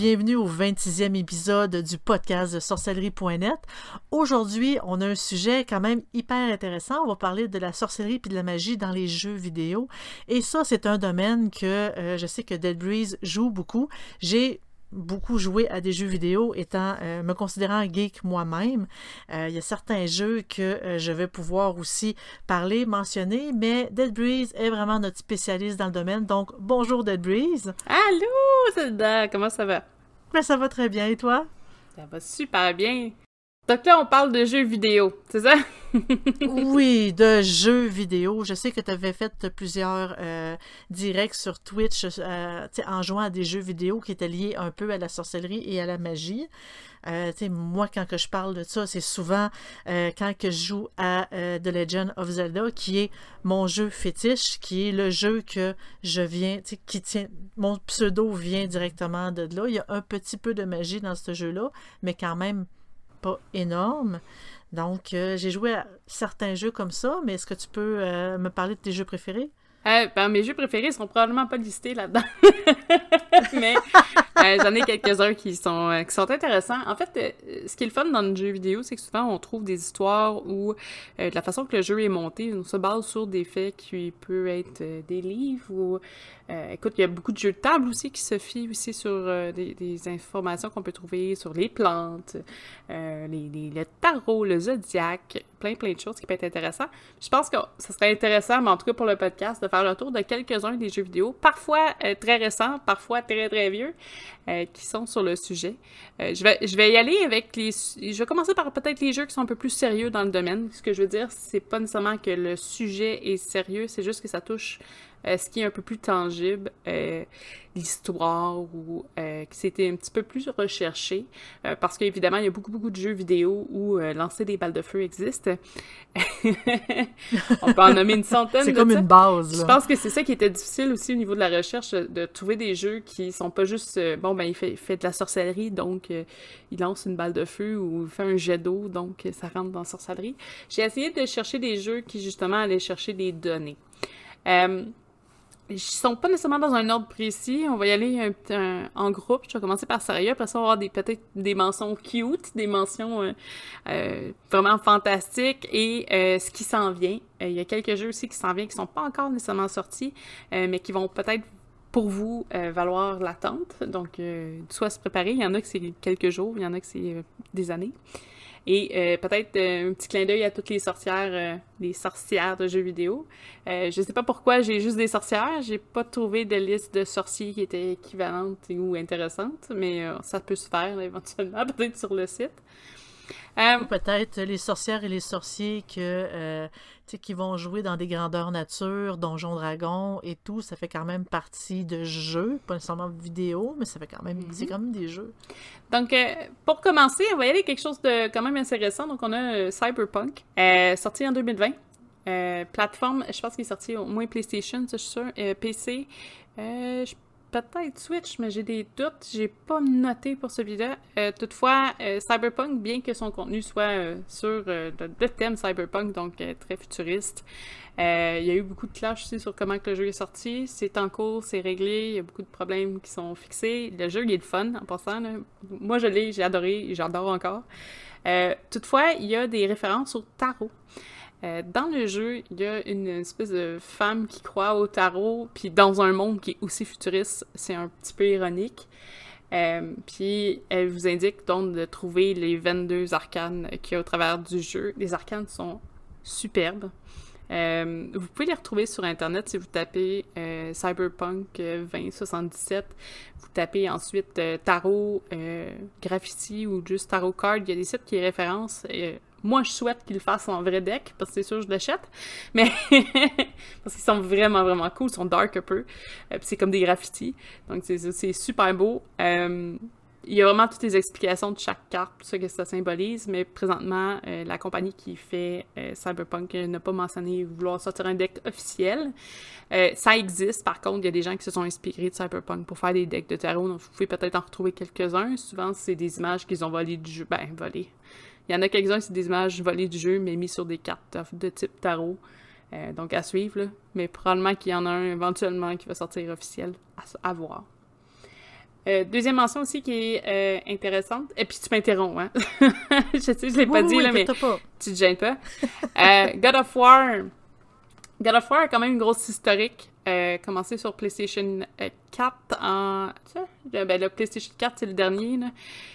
bienvenue au 26e épisode du podcast de sorcellerie.net. Aujourd'hui, on a un sujet quand même hyper intéressant. On va parler de la sorcellerie et de la magie dans les jeux vidéo. Et ça, c'est un domaine que euh, je sais que Dead Breeze joue beaucoup. J'ai beaucoup joué à des jeux vidéo, étant euh, me considérant geek moi-même. Euh, il y a certains jeux que euh, je vais pouvoir aussi parler, mentionner, mais Dead Breeze est vraiment notre spécialiste dans le domaine. Donc, bonjour Dead Breeze. Allô, Zelda, comment ça va? Ben, ça va très bien, et toi? Ça va super bien. Donc là, on parle de jeux vidéo, c'est ça? oui, de jeux vidéo. Je sais que tu avais fait plusieurs euh, directs sur Twitch euh, en jouant à des jeux vidéo qui étaient liés un peu à la sorcellerie et à la magie. Euh, moi, quand je parle de ça, c'est souvent quand je joue à The Legend of Zelda, qui est mon jeu fétiche, qui est le jeu que je viens, qui tient, mon pseudo vient directement de là. Il y a un petit peu de magie dans ce jeu-là, mais quand même pas énorme. Donc, euh, j'ai joué à certains jeux comme ça, mais est-ce que tu peux euh, me parler de tes jeux préférés? Euh, ben, mes jeux préférés sont probablement pas listés là-dedans. mais j'en ai quelques-uns qui sont, qui sont intéressants. En fait, ce qui est le fun dans le jeu vidéo, c'est que souvent on trouve des histoires où la façon que le jeu est monté, on se base sur des faits qui peuvent être des livres ou euh, écoute, il y a beaucoup de jeux de table aussi qui se fient aussi sur euh, des, informations qu'on peut trouver sur les plantes, euh, les, le tarot, le zodiaque, plein plein de choses qui peuvent être intéressantes. Je pense que ce serait intéressant, mais en tout cas pour le podcast, de faire le tour de quelques-uns des jeux vidéo, parfois très récents, parfois très très vieux, qui sont sur le sujet. je, vais, je vais y aller avec les... Je vais commencer par peut-être les jeux qui sont un peu plus sérieux dans le domaine. Ce que je veux dire, c'est pas nécessairement que le sujet est sérieux, c'est juste que ça touche euh, ce qui est un peu plus tangible, euh, l'histoire ou euh, que c'était un petit peu plus recherché, parce qu'évidemment, il y a beaucoup, beaucoup de jeux vidéo où lancer des balles de feu existe. On peut en nommer une centaine. c'est comme une base. Je pense que c'est ça qui était difficile aussi au niveau de la recherche, de trouver des jeux qui sont pas juste, bon, ben, il fait, fait de la sorcellerie, donc il lance une balle de feu ou il fait un jet d'eau, donc ça rentre dans la sorcellerie. J'ai essayé de chercher des jeux qui, justement, allaient chercher des données. Euh, ils sont pas nécessairement dans un ordre précis. On va y aller en groupe. Je vais commencer par sérieux. Après ça, on va avoir peut-être des mentions cute, des mentions euh, euh, vraiment fantastiques et euh, ce qui s'en vient. Il y a quelques jeux aussi qui s'en viennent qui sont pas encore nécessairement sortis, mais qui vont peut-être pour vous valoir l'attente. Donc, soit se préparer. Il y en a que c'est quelques jours, il y en a que c'est des années. Et euh, peut-être euh, un petit clin d'œil à toutes les sorcières, euh, les sorcières de jeux vidéo. je sais pas pourquoi j'ai juste des sorcières. J'ai pas trouvé de liste de sorciers qui était équivalente ou intéressante, mais ça peut se faire éventuellement, peut-être sur le site. Peut-être les sorcières et les sorciers que qui vont jouer dans des grandeurs nature, donjons dragons et tout, ça fait quand même partie de jeux, pas nécessairement vidéo, mais ça fait quand même, c'est mhm. quand même des jeux. Donc, euh, pour commencer, on va y aller quelque chose de quand même récent. Donc, on a euh, Cyberpunk, euh, sorti en 2020. plateforme, je pense qu'il est sorti au moins PlayStation, ça, je suis sûr. PC, je peut-être Switch, mais j'ai des doutes. J'ai pas noté pour celui-là. Euh, toutefois, euh, Cyberpunk, bien que son contenu soit euh, sur le, thème Cyberpunk, donc très futuriste, il y a eu beaucoup de clash aussi sur comment que le jeu est sorti. C'est en cours, c'est réglé, il y a beaucoup de problèmes qui sont fixés. Le jeu, il est le fun en passant. Moi, je l'ai, j'ai adoré, j'adore encore. toutefois, il y a des références au tarot. Euh, dans le jeu, il y a une espèce de femme qui croit au tarot, puis dans un monde qui est aussi futuriste, c'est un petit peu ironique. Euh, puis elle vous indique donc de trouver les 22 arcanes qu'il y a au travers du jeu. Les arcanes sont superbes. Euh, vous pouvez les retrouver sur Internet si vous tapez Cyberpunk 2077. Vous tapez ensuite tarot, graffiti ou juste tarot card. Il y a des sites qui référencent moi, je souhaite qu'ils le fassent en vrai deck, parce que c'est sûr, je l'achète. Mais, parce qu'ils sont vraiment, vraiment cool. Ils sont dark un peu. Euh, c'est comme des graffitis. Donc, c'est super beau. Euh, il y a vraiment toutes les explications de chaque carte, ce que ça symbolise, mais présentement, euh, la compagnie qui fait Cyberpunk n'a pas mentionné vouloir sortir un deck officiel. ça existe, par contre, il y a des gens qui se sont inspirés de Cyberpunk pour faire des decks de tarot, donc vous pouvez peut-être en retrouver quelques-uns. Souvent, c'est des images qu'ils ont volées du jeu. Ben, volées. Il y en a quelques-uns, c'est des images volées du jeu, mais mis sur des cartes de type tarot. Euh, donc à suivre, là. mais probablement qu'il y en a un éventuellement qui va sortir officiel à, voir. Euh, deuxième mention aussi qui est euh, intéressante. Et puis tu m'interromps, hein? je sais, je l'ai pas dit, là, mais pas. tu te gênes pas. God of War. God of War a quand même une grosse historique. Commencé sur PlayStation 4 en... Ben, le PlayStation 4, c'est le dernier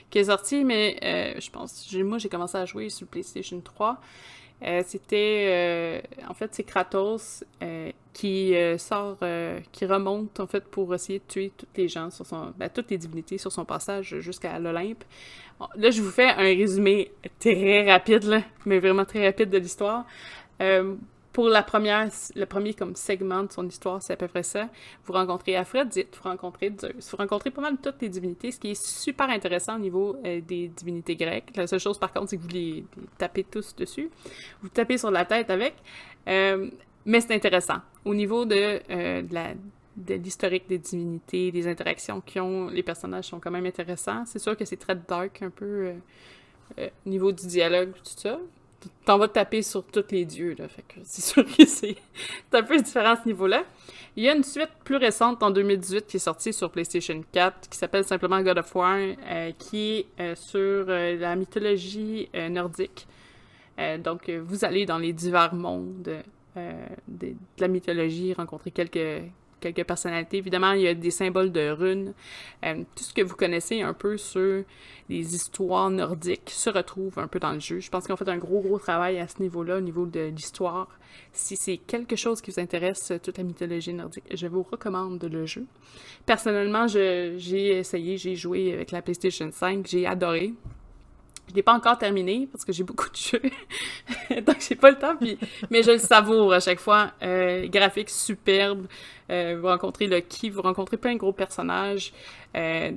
qui est sorti, mais je pense... Moi, j'ai commencé à jouer sur PlayStation 3. Euh, c'était euh, en fait c'est Kratos euh, qui sort qui remonte en fait pour essayer de tuer toutes les gens sur son ben, toutes les divinités sur son passage jusqu'à l'Olympe. Là je vous fais un résumé très rapide mais vraiment très rapide de l'histoire pour la première, le premier comme segment de son histoire, c'est à peu près ça. Vous rencontrez Aphrodite, vous rencontrez Zeus, vous rencontrez pas mal toutes les divinités, ce qui est super intéressant au niveau euh, des divinités grecques. La seule chose par contre, c'est que vous les, tapez tous dessus. Vous tapez sur la tête avec. Euh, mais c'est intéressant. Au niveau de, euh, de l'historique des divinités, des interactions qu'ils ont, les personnages sont quand même intéressants. C'est sûr que c'est très dark un peu au niveau du dialogue, tout ça t'en vas taper sur tous les dieux, là. C'est sûr que c'est un peu différent à ce niveau-là. Il y a une suite plus récente en 2018 qui est sortie sur PlayStation 4 qui s'appelle simplement God of War, euh, qui est euh, sur euh, la mythologie nordique. donc, vous allez dans les divers mondes de, de, la mythologie, rencontrer quelques, quelques personnalités. Évidemment, il y a des symboles de runes. Euh, tout ce que vous connaissez un peu sur les histoires nordiques se retrouve un peu dans le jeu. Je pense qu'ils ont fait un gros, gros travail à ce niveau-là, au niveau de l'histoire. Si c'est quelque chose qui vous intéresse, toute la mythologie nordique, je vous recommande le jeu. Personnellement, j'ai essayé, j'ai joué avec la PlayStation 5, j'ai adoré. Je l'ai pas encore terminé parce que j'ai beaucoup de jeux. Donc j'ai pas le temps, mais je le savoure à chaque fois. Euh, graphique superbe. Euh, vous rencontrez le qui, vous rencontrez plein de gros personnages. Euh,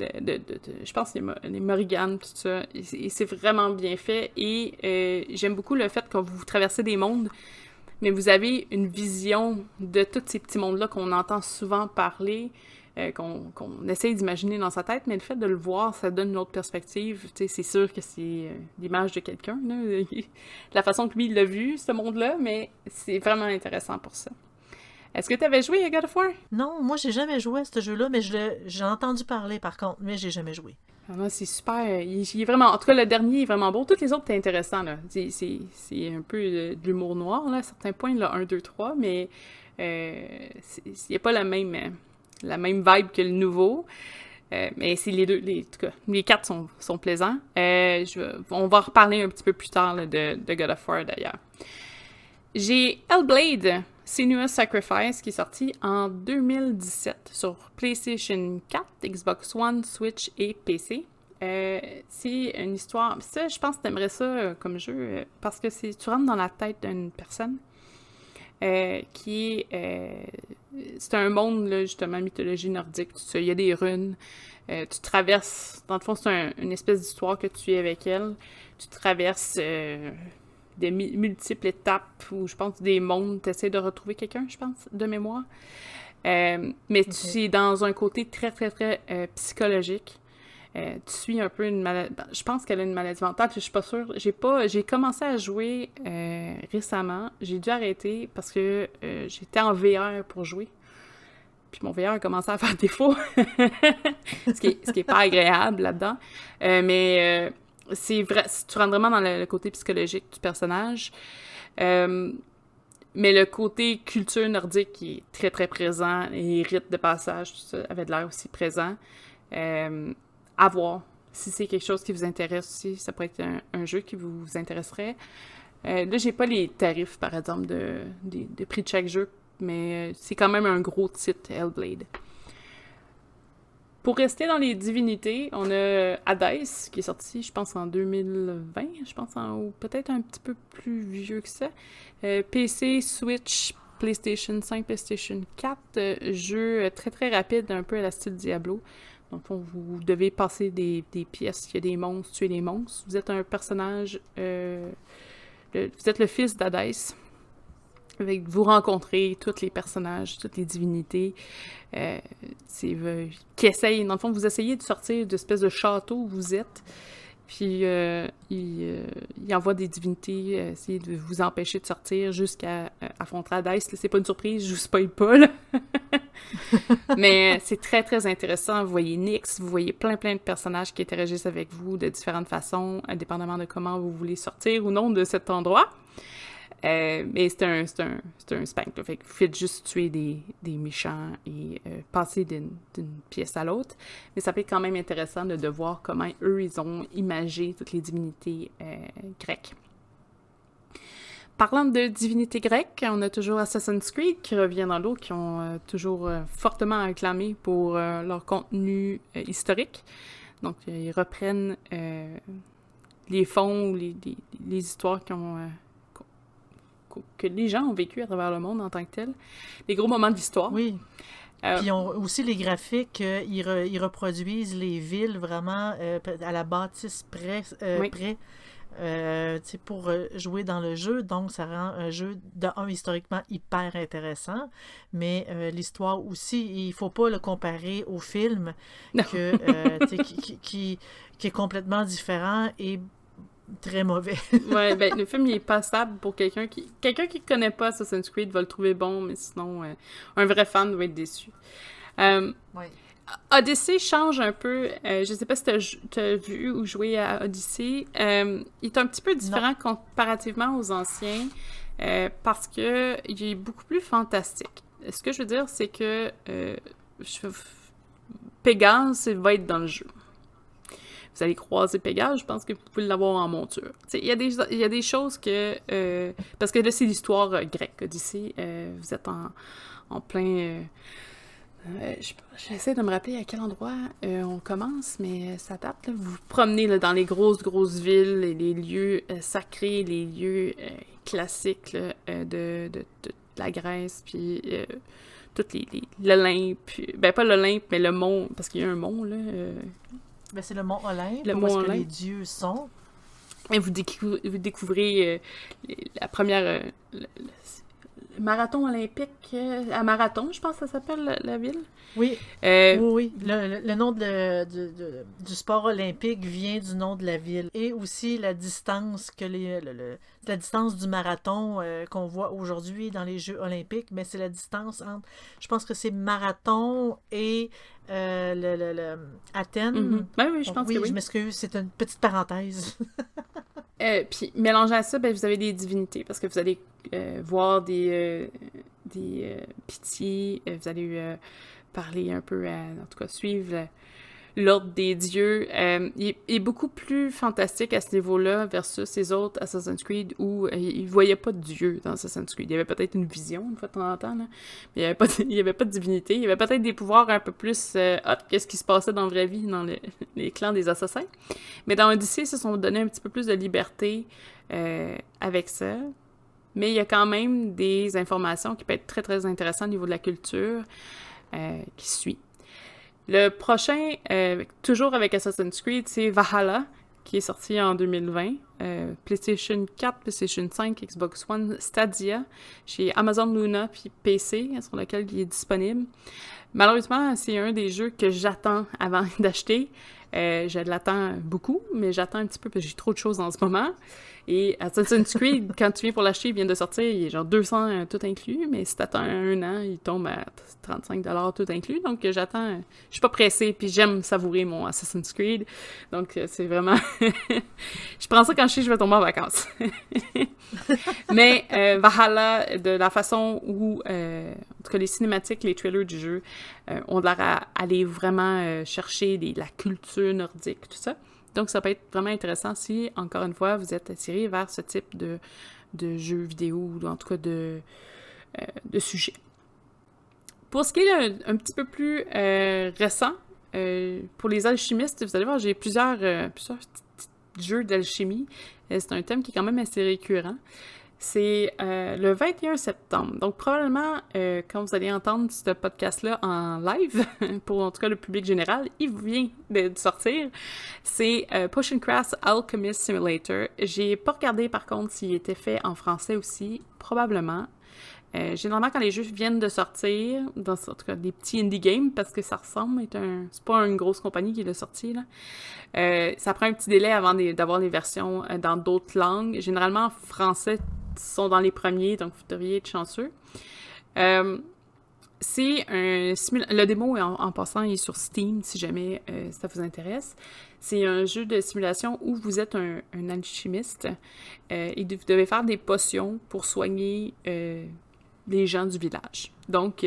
je pense les, les Morrigan, tout ça. Et c'est vraiment bien fait. Et j'aime beaucoup le fait que vous traversez des mondes, mais vous avez une vision de tous ces petits mondes-là qu'on entend souvent parler. Euh, qu'on essaye d'imaginer dans sa tête, mais le fait de le voir, ça donne une autre perspective. C'est sûr que c'est euh, l'image de quelqu'un, la façon que lui l'a vu, ce monde-là, mais c'est vraiment intéressant pour ça. Est-ce que tu avais joué à God of War? Non, moi j'ai jamais joué à ce jeu-là, mais j'ai entendu parler par contre, mais j'ai jamais joué. Ah, c'est super. Il, est vraiment. En tout cas, le dernier est vraiment beau. Tous les autres, c'est intéressant. C'est un peu de, l'humour noir, là, à certains points, là, 1, 2, 3, mais euh, il n'y a pas la même la même vibe que le nouveau. Euh, mais c'est les deux, les, en tout cas, les quatre sont, sont plaisants. Euh, on va reparler un petit peu plus tard de, de, God of War d'ailleurs. J'ai Hellblade, Sinuous Sacrifice, qui est sorti en 2017 sur PlayStation 4, Xbox One, Switch et PC. Euh, c'est une histoire. Ça, je pense que tu aimerais ça comme jeu parce que tu rentres dans la tête d'une personne qui est c'est un monde, là, justement, mythologie nordique, Il y a des runes. Euh, tu traverses, dans le fond, c'est une espèce d'histoire que tu es avec elle. Tu traverses euh, des multiples étapes où je pense des mondes, tu essaies de retrouver quelqu'un, je pense, de mémoire. Euh, mais tu es dans un côté très, très, très psychologique. Tu suis un peu une maladie. Ben, je pense qu'elle a une maladie mentale, je suis pas sûre. J'ai pas. J'ai commencé à jouer récemment. J'ai dû arrêter parce que j'étais en VR pour jouer. Puis mon VR a commencé à faire défaut, ce, qui est, pas agréable là-dedans. Euh, mais euh, c'est vrai, tu rentres vraiment dans le, côté psychologique du personnage. Euh, mais le côté culture nordique qui est très très présent et rite de passage, tout ça avait de l'air aussi présent. À voir. Si c'est quelque chose qui vous intéresse aussi, ça pourrait être un, jeu qui vous, intéresserait. là, j'ai pas les tarifs, par exemple, de, de prix de chaque jeu mais euh, c'est quand même un gros titre, Hellblade. Pour rester dans les divinités, on a Hades, qui est sorti, je pense, en 2020, je pense, ou peut-être un petit peu plus vieux que ça. Euh, PC, Switch, PlayStation 5, PlayStation 4, euh, jeu très très rapide, un peu à la style Diablo. Donc, vous devez passer des, pièces, il y a des monstres, tuer des monstres. Vous êtes un personnage, vous êtes le fils d'Hadès, avec vous rencontrez tous les personnages, toutes les divinités, euh, euh, qui essayent, dans le fond, vous essayez de sortir de espèce de château où vous êtes, puis euh, il, euh, il, envoie des divinités essayer de vous empêcher de sortir jusqu'à affronter Hades. C'est pas une surprise, je vous spoil pas, là. Mais c'est très, très intéressant. Vous voyez Nix, vous voyez plein, plein de personnages qui interagissent avec vous de différentes façons, indépendamment de comment vous voulez sortir ou non de cet endroit. Euh, mais c'est un, spank. Là. Fait juste tuer des, méchants et euh, passer d'une, pièce à l'autre. Mais ça peut être quand même intéressant de, voir comment eux, ils ont imagé toutes les divinités euh, grecques. Parlant de divinités grecques, on a toujours Assassin's Creed qui revient dans l'eau, qui ont toujours fortement acclamé pour leur contenu historique. Donc, ils reprennent les fonds ou les, histoires qui ont, que les gens ont vécu à travers le monde en tant que tel. Les gros moments d'histoire. Oui. Euh, Puis aussi les graphiques, euh, ils, re- ils reproduisent les villes vraiment euh, à la bâtisse près, euh, Oui. près pour jouer dans le jeu. Donc, ça rend un jeu, de un, historiquement hyper intéressant, mais l'histoire aussi, il faut pas le comparer au film que, qui- qui est complètement différent et très mauvais. ouais, ben, le film, il est passable pour quelqu'un qui... Quelqu'un qui connaît pas Assassin's Creed va le trouver bon, mais sinon, euh, un vrai fan va être déçu. Euh, Ouais. Odyssey change un peu. euh, je sais pas si tu as, vu ou joué à Odyssey. Euh, il est un petit peu différent comparativement aux anciens euh, parce que il est beaucoup plus fantastique. Ce que je veux dire, c'est que je- Pégase va être dans le jeu. Vous allez croiser Pégase, je pense que vous pouvez l'avoir en monture. Il y, a des- choses que... euh, parce que là, c'est l'histoire euh, grecque, Odyssey. Euh, vous êtes en, en plein... je- J'essaie de me rappeler à quel endroit on commence, mais ça date. Vous vous promenez dans les grosses, grosses villes, et les lieux sacrés, les lieux classiques de, la Grèce, puis toutes les, l'Olympe. Ben, pas l'Olympe, mais le mont, parce qu'il y a un mont, là. Ben, c'est le mont Olympe, Le où mont que Olympe. les dieux sont. Et vous, décou- vous découvrez euh, la première. euh, le, marathon olympique euh, à Marathon, je pense que ça s'appelle la, la ville. Oui, Euh, oui, oui. Le, nom de, le- de- de- du sport olympique vient du nom de la ville. Et aussi la distance que les, la distance du marathon qu'on voit aujourd'hui dans les Jeux olympiques, mais c'est la distance entre, je pense que c'est marathon et euh, le, le- le- Athènes. mhm. Ouais, oui, je pense oui, que oui. je m'excuse, c'est une petite parenthèse. Euh, puis, mélangé à ça, ben, vous avez des divinités, parce que vous allez euh, voir des, euh, des pitiés, vous allez parler un peu, à- en tout cas, suivre l'ordre des dieux. Euh, est, beaucoup plus fantastique à ce niveau-là versus les autres Assassin's Creed où euh, il voyait pas de dieu dans Assassin's Creed. Il y avait peut-être une vision, une fois de temps en temps, mais il n'y avait, pas de- y avait pas de divinité. Il y avait peut-être des pouvoirs un peu plus euh, hot que ce qui se passait dans la vraie vie dans le- les clans des assassins. Mais dans Odyssey, ils se sont donné un petit peu plus de liberté euh, avec ça. Mais il y a quand même des informations qui peuvent être très, très intéressantes au niveau de la culture euh, qui suit. Le prochain, euh, toujours avec Assassin's Creed, c'est Valhalla, qui est sorti en 2020. Euh, PlayStation 4, PlayStation 5, Xbox One, Stadia, chez Amazon Luna, puis PC, sur lequel il est disponible. Malheureusement, c'est un des jeux que j'attends avant d'acheter. Euh, je l'attends beaucoup, mais j'attends un petit peu parce que j'ai trop de choses en ce moment. Et Assassin's Creed, quand tu viens pour l'acheter, il vient de sortir, il est genre 200 euh, tout inclus, mais si t'attends un an, il tombe à 35 tout inclus. Donc euh, j'attends, euh, je suis pas pressée, puis j'aime savourer mon Assassin's Creed. Donc c'est vraiment, je prends ça quand je sais je vais tomber en vacances. mais euh, Valhalla, de la façon où, en tout cas les cinématiques, les trailers du jeu, euh, l'air à aller vraiment chercher la culture nordique, tout ça. Donc, ça peut être vraiment intéressant si, encore une fois, vous êtes attiré vers ce type de, de jeux vidéo ou en tout cas de, euh, de sujet. Pour ce qui est un, petit peu plus euh, récent, euh, pour les alchimistes, vous allez voir, j'ai plusieurs, plusieurs jeux d'alchimie. C'est un thème qui est quand même assez récurrent. C'est euh, le 21 septembre. Donc, probablement, euh, quand vous allez entendre ce podcast-là en live, pour en tout cas le public général, il vient de sortir. C'est euh, Potion Craft Alchemist Simulator. J'ai pas regardé par contre s'il était fait en français aussi. Probablement. Euh, généralement, quand les jeux viennent de sortir, dans en tout cas des petits indie games, parce que ça ressemble, est un, c'est pas une grosse compagnie qui l'a sorti, là. Ça prend un petit délai avant d'avoir les versions dans d'autres langues. Généralement, en français sont dans les premiers, donc vous devriez être chanceux. Euh, c'est un Le démo, en, passant, est sur Steam, si jamais euh, ça vous intéresse. C'est un jeu de simulation où vous êtes un, alchimiste euh, et vous devez faire des potions pour soigner les gens du village. Donc,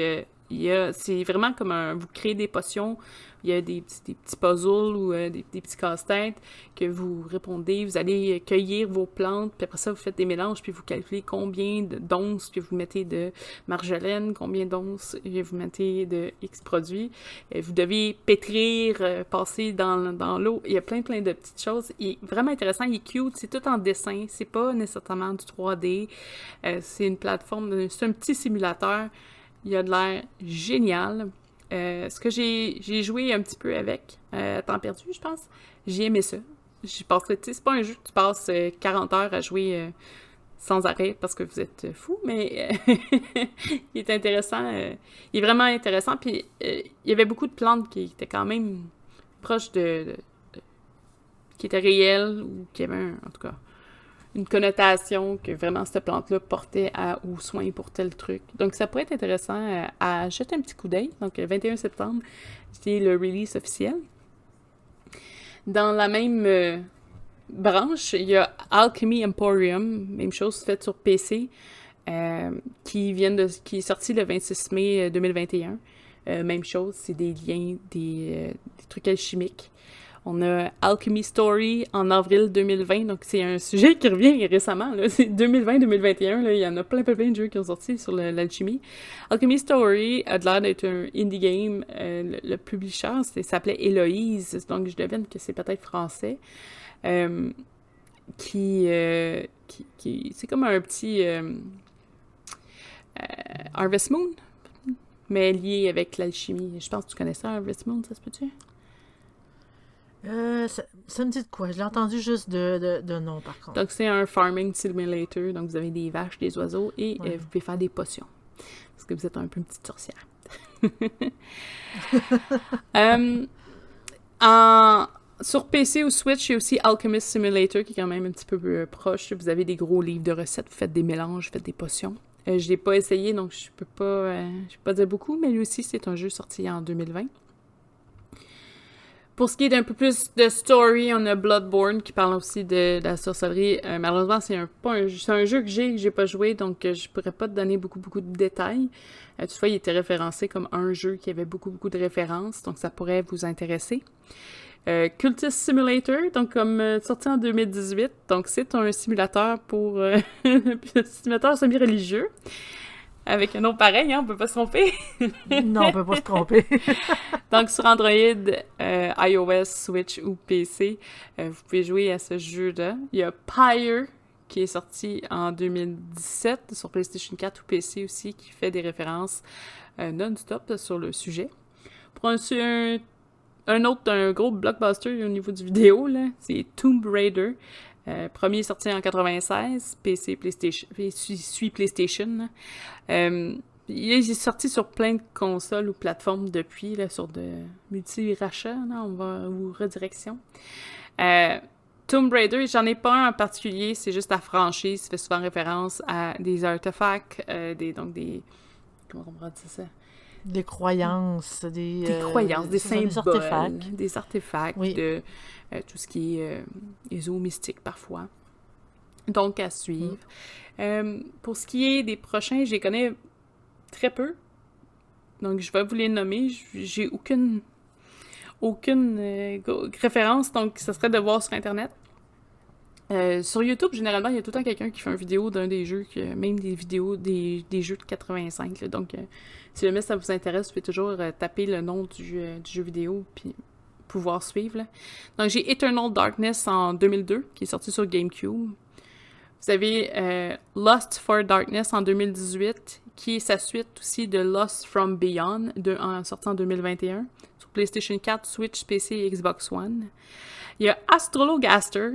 c'est vraiment comme un... Vous créez des potions il y a des, des petits puzzles ou euh, des, petits casse-têtes que vous répondez, vous allez cueillir vos plantes, puis après ça, vous faites des mélanges, puis vous calculez combien d'onces que vous mettez de marjolaine, combien d'onces que vous mettez de X produits. Vous devez pétrir, euh, passer dans, dans l'eau. Il y a plein, plein de petites choses. Il est vraiment intéressant, il est cute, c'est tout en dessin, c'est pas nécessairement du 3D. Euh, c'est une plateforme, c'est un petit simulateur. Il a de l'air génial. Euh, ce que j'ai joué un petit peu avec, euh, temps perdu, je pense, j'ai aimé ça. Je pense que, c'est pas un jeu que tu passes 40 euh, heures à jouer sans arrêt parce que vous êtes fou, mais il est intéressant. il est vraiment intéressant. Puis il y avait beaucoup de plantes qui étaient quand même proches de, qui étaient réelles ou qui avaient un, en tout cas une connotation que vraiment cette plante-là portait à, aux soins pour tel truc. Donc, ça pourrait être intéressant euh, à, jeter un petit coup d'œil. Donc, le 21 septembre, c'est le release officiel. Dans la même euh, branche, il y a Alchemy Emporium, même chose faite sur PC, euh, qui est sorti le 26 mai 2021. même chose, c'est des liens, des, des trucs alchimiques. On a Alchemy Story en avril 2020, donc c'est un sujet qui revient récemment. C'est 2020-2021, il y en a plein, plein, plein de jeux qui ont sorti sur l'alchimie. Alchemy Story a l'air d'être un indie game. Euh, le, publisher s'appelait Héloïse, donc je devine que c'est peut-être français. Euh, qui, euh, qui, qui c'est comme un petit Harvest Moon, mais lié avec l'alchimie. Je pense que tu connais ça, Harvest Moon, ça se peut-tu? Euh, ça, me dit de quoi? Je l'ai entendu juste de, de, nom, par contre. Donc, c'est un farming simulator. Donc, vous avez des vaches, des oiseaux et euh, vous pouvez faire des potions. Parce que vous êtes un peu une petite sorcière. Euh, en, sur PC ou Switch, il y a aussi Alchemist Simulator qui est quand même un petit peu plus proche. Vous avez des gros livres de recettes, vous faites des mélanges, vous faites des potions. je ne l'ai pas essayé, donc je peux pas, je peux pas dire beaucoup, mais lui aussi, c'est un jeu sorti en 2020. Pour ce qui est d'un peu plus de story, on a Bloodborne qui parle aussi de, la sorcellerie. Euh, malheureusement, c'est un, jeu que j'ai que j'ai pas joué, donc euh, je pourrais pas te donner beaucoup beaucoup de détails. Euh, toutefois, il était référencé comme un jeu qui avait beaucoup beaucoup de références, donc ça pourrait vous intéresser. Cultist Simulator, donc comme sorti en 2018, donc c'est un simulateur pour simulateur semi-religieux. Avec un nom pareil, hein, on peut pas se tromper. non, on peut pas se tromper. Donc, sur Android, euh, iOS, Switch ou PC, euh, vous pouvez jouer à ce jeu-là. Il y a Pyre, qui est sorti en 2017 sur PlayStation 4 ou PC aussi, qui fait des références euh, non-stop sur le sujet. Pour un, un, autre, un gros blockbuster au niveau du vidéo, c'est Tomb Raider. Euh, premier sorti en 96, PC, PlayStation, PlayStation. Euh, il est sorti sur plein de consoles ou plateformes depuis, là, sur de multi-rachats, ou redirection. Euh, Tomb Raider, j'en ai pas un en particulier, c'est juste la franchise, fait souvent référence à des artefacts, donc des... Comment on va dire ça? Des croyances, des... Des croyances, des symboles, des artefacts, des artefacts de euh, tout ce qui est euh, mystique parfois. Donc, à suivre. Mm. Euh, pour ce qui est des prochains, je les connais très peu. Donc, je vais vous les nommer. J'ai aucune, aucune référence, donc ça serait de voir sur Internet. Sur YouTube, généralement, il y a tout le temps quelqu'un qui fait une vidéo d'un des jeux, même des vidéos des, jeux de 85. donc, si jamais ça vous intéresse, vous pouvez toujours taper le nom du, jeu vidéo, puis pouvoir suivre. Donc, j'ai Eternal Darkness en 2002, qui est sorti sur GameCube. Vous avez euh, Lost for Darkness en 2018, qui est sa suite aussi de Lost from Beyond, de, en, sorti en 2021, sur PlayStation 4, Switch, PC et Xbox One. Il y a Astrologaster,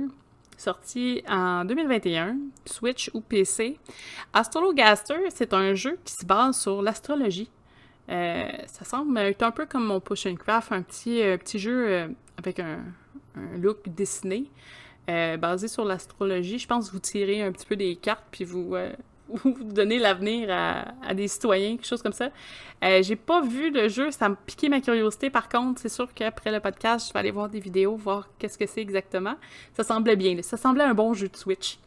sorti en 2021, Switch ou PC. Astrologaster, c'est un jeu qui se base sur l'astrologie. Euh, ça semble être un peu comme mon Push and Craft, un petit, euh, petit jeu euh, avec un, look dessiné, basé sur l'astrologie. Je pense que vous tirez un petit peu des cartes, puis vous, ou donner l'avenir à, des citoyens, quelque chose comme ça. Euh, j'ai pas vu le jeu, ça m'a piqué ma curiosité. Par contre, c'est sûr qu'après le podcast, je vais aller voir des vidéos, voir qu'est-ce que c'est exactement. Ça semblait bien, ça semblait un bon jeu de Switch.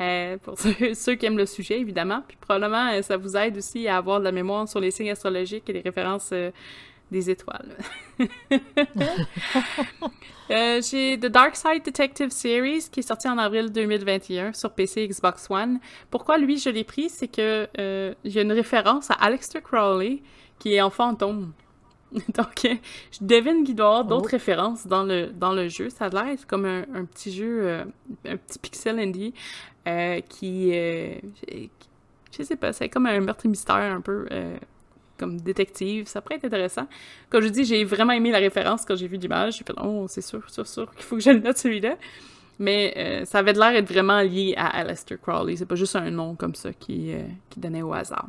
Euh, pour ceux, qui aiment le sujet, évidemment. Puis probablement, euh, ça vous aide aussi à avoir de la mémoire sur les signes astrologiques et les références des étoiles. Euh, j'ai The Dark Side Detective Series qui est sorti en avril 2021 sur PC et Xbox One. Pourquoi lui je l'ai pris, c'est que euh, a une référence à Aleister Crowley qui est en fantôme. Donc, je devine qu'il doit y avoir d'autres oh. références dans le, dans le jeu. Ça a l'air comme un, petit jeu, euh, un petit pixel indie qui, je sais pas, c'est comme un meurtre mystère un peu comme détective. Ça pourrait être intéressant. Comme je dis, j'ai vraiment aimé la référence quand j'ai vu l'image. J'ai fait, oh, c'est sûr, sûr, sûr qu'il faut que je le note celui-là. Mais euh, ça avait l'air d'être vraiment lié à Aleister Crowley. C'est pas juste un nom comme ça qui, euh, qui donnait au hasard.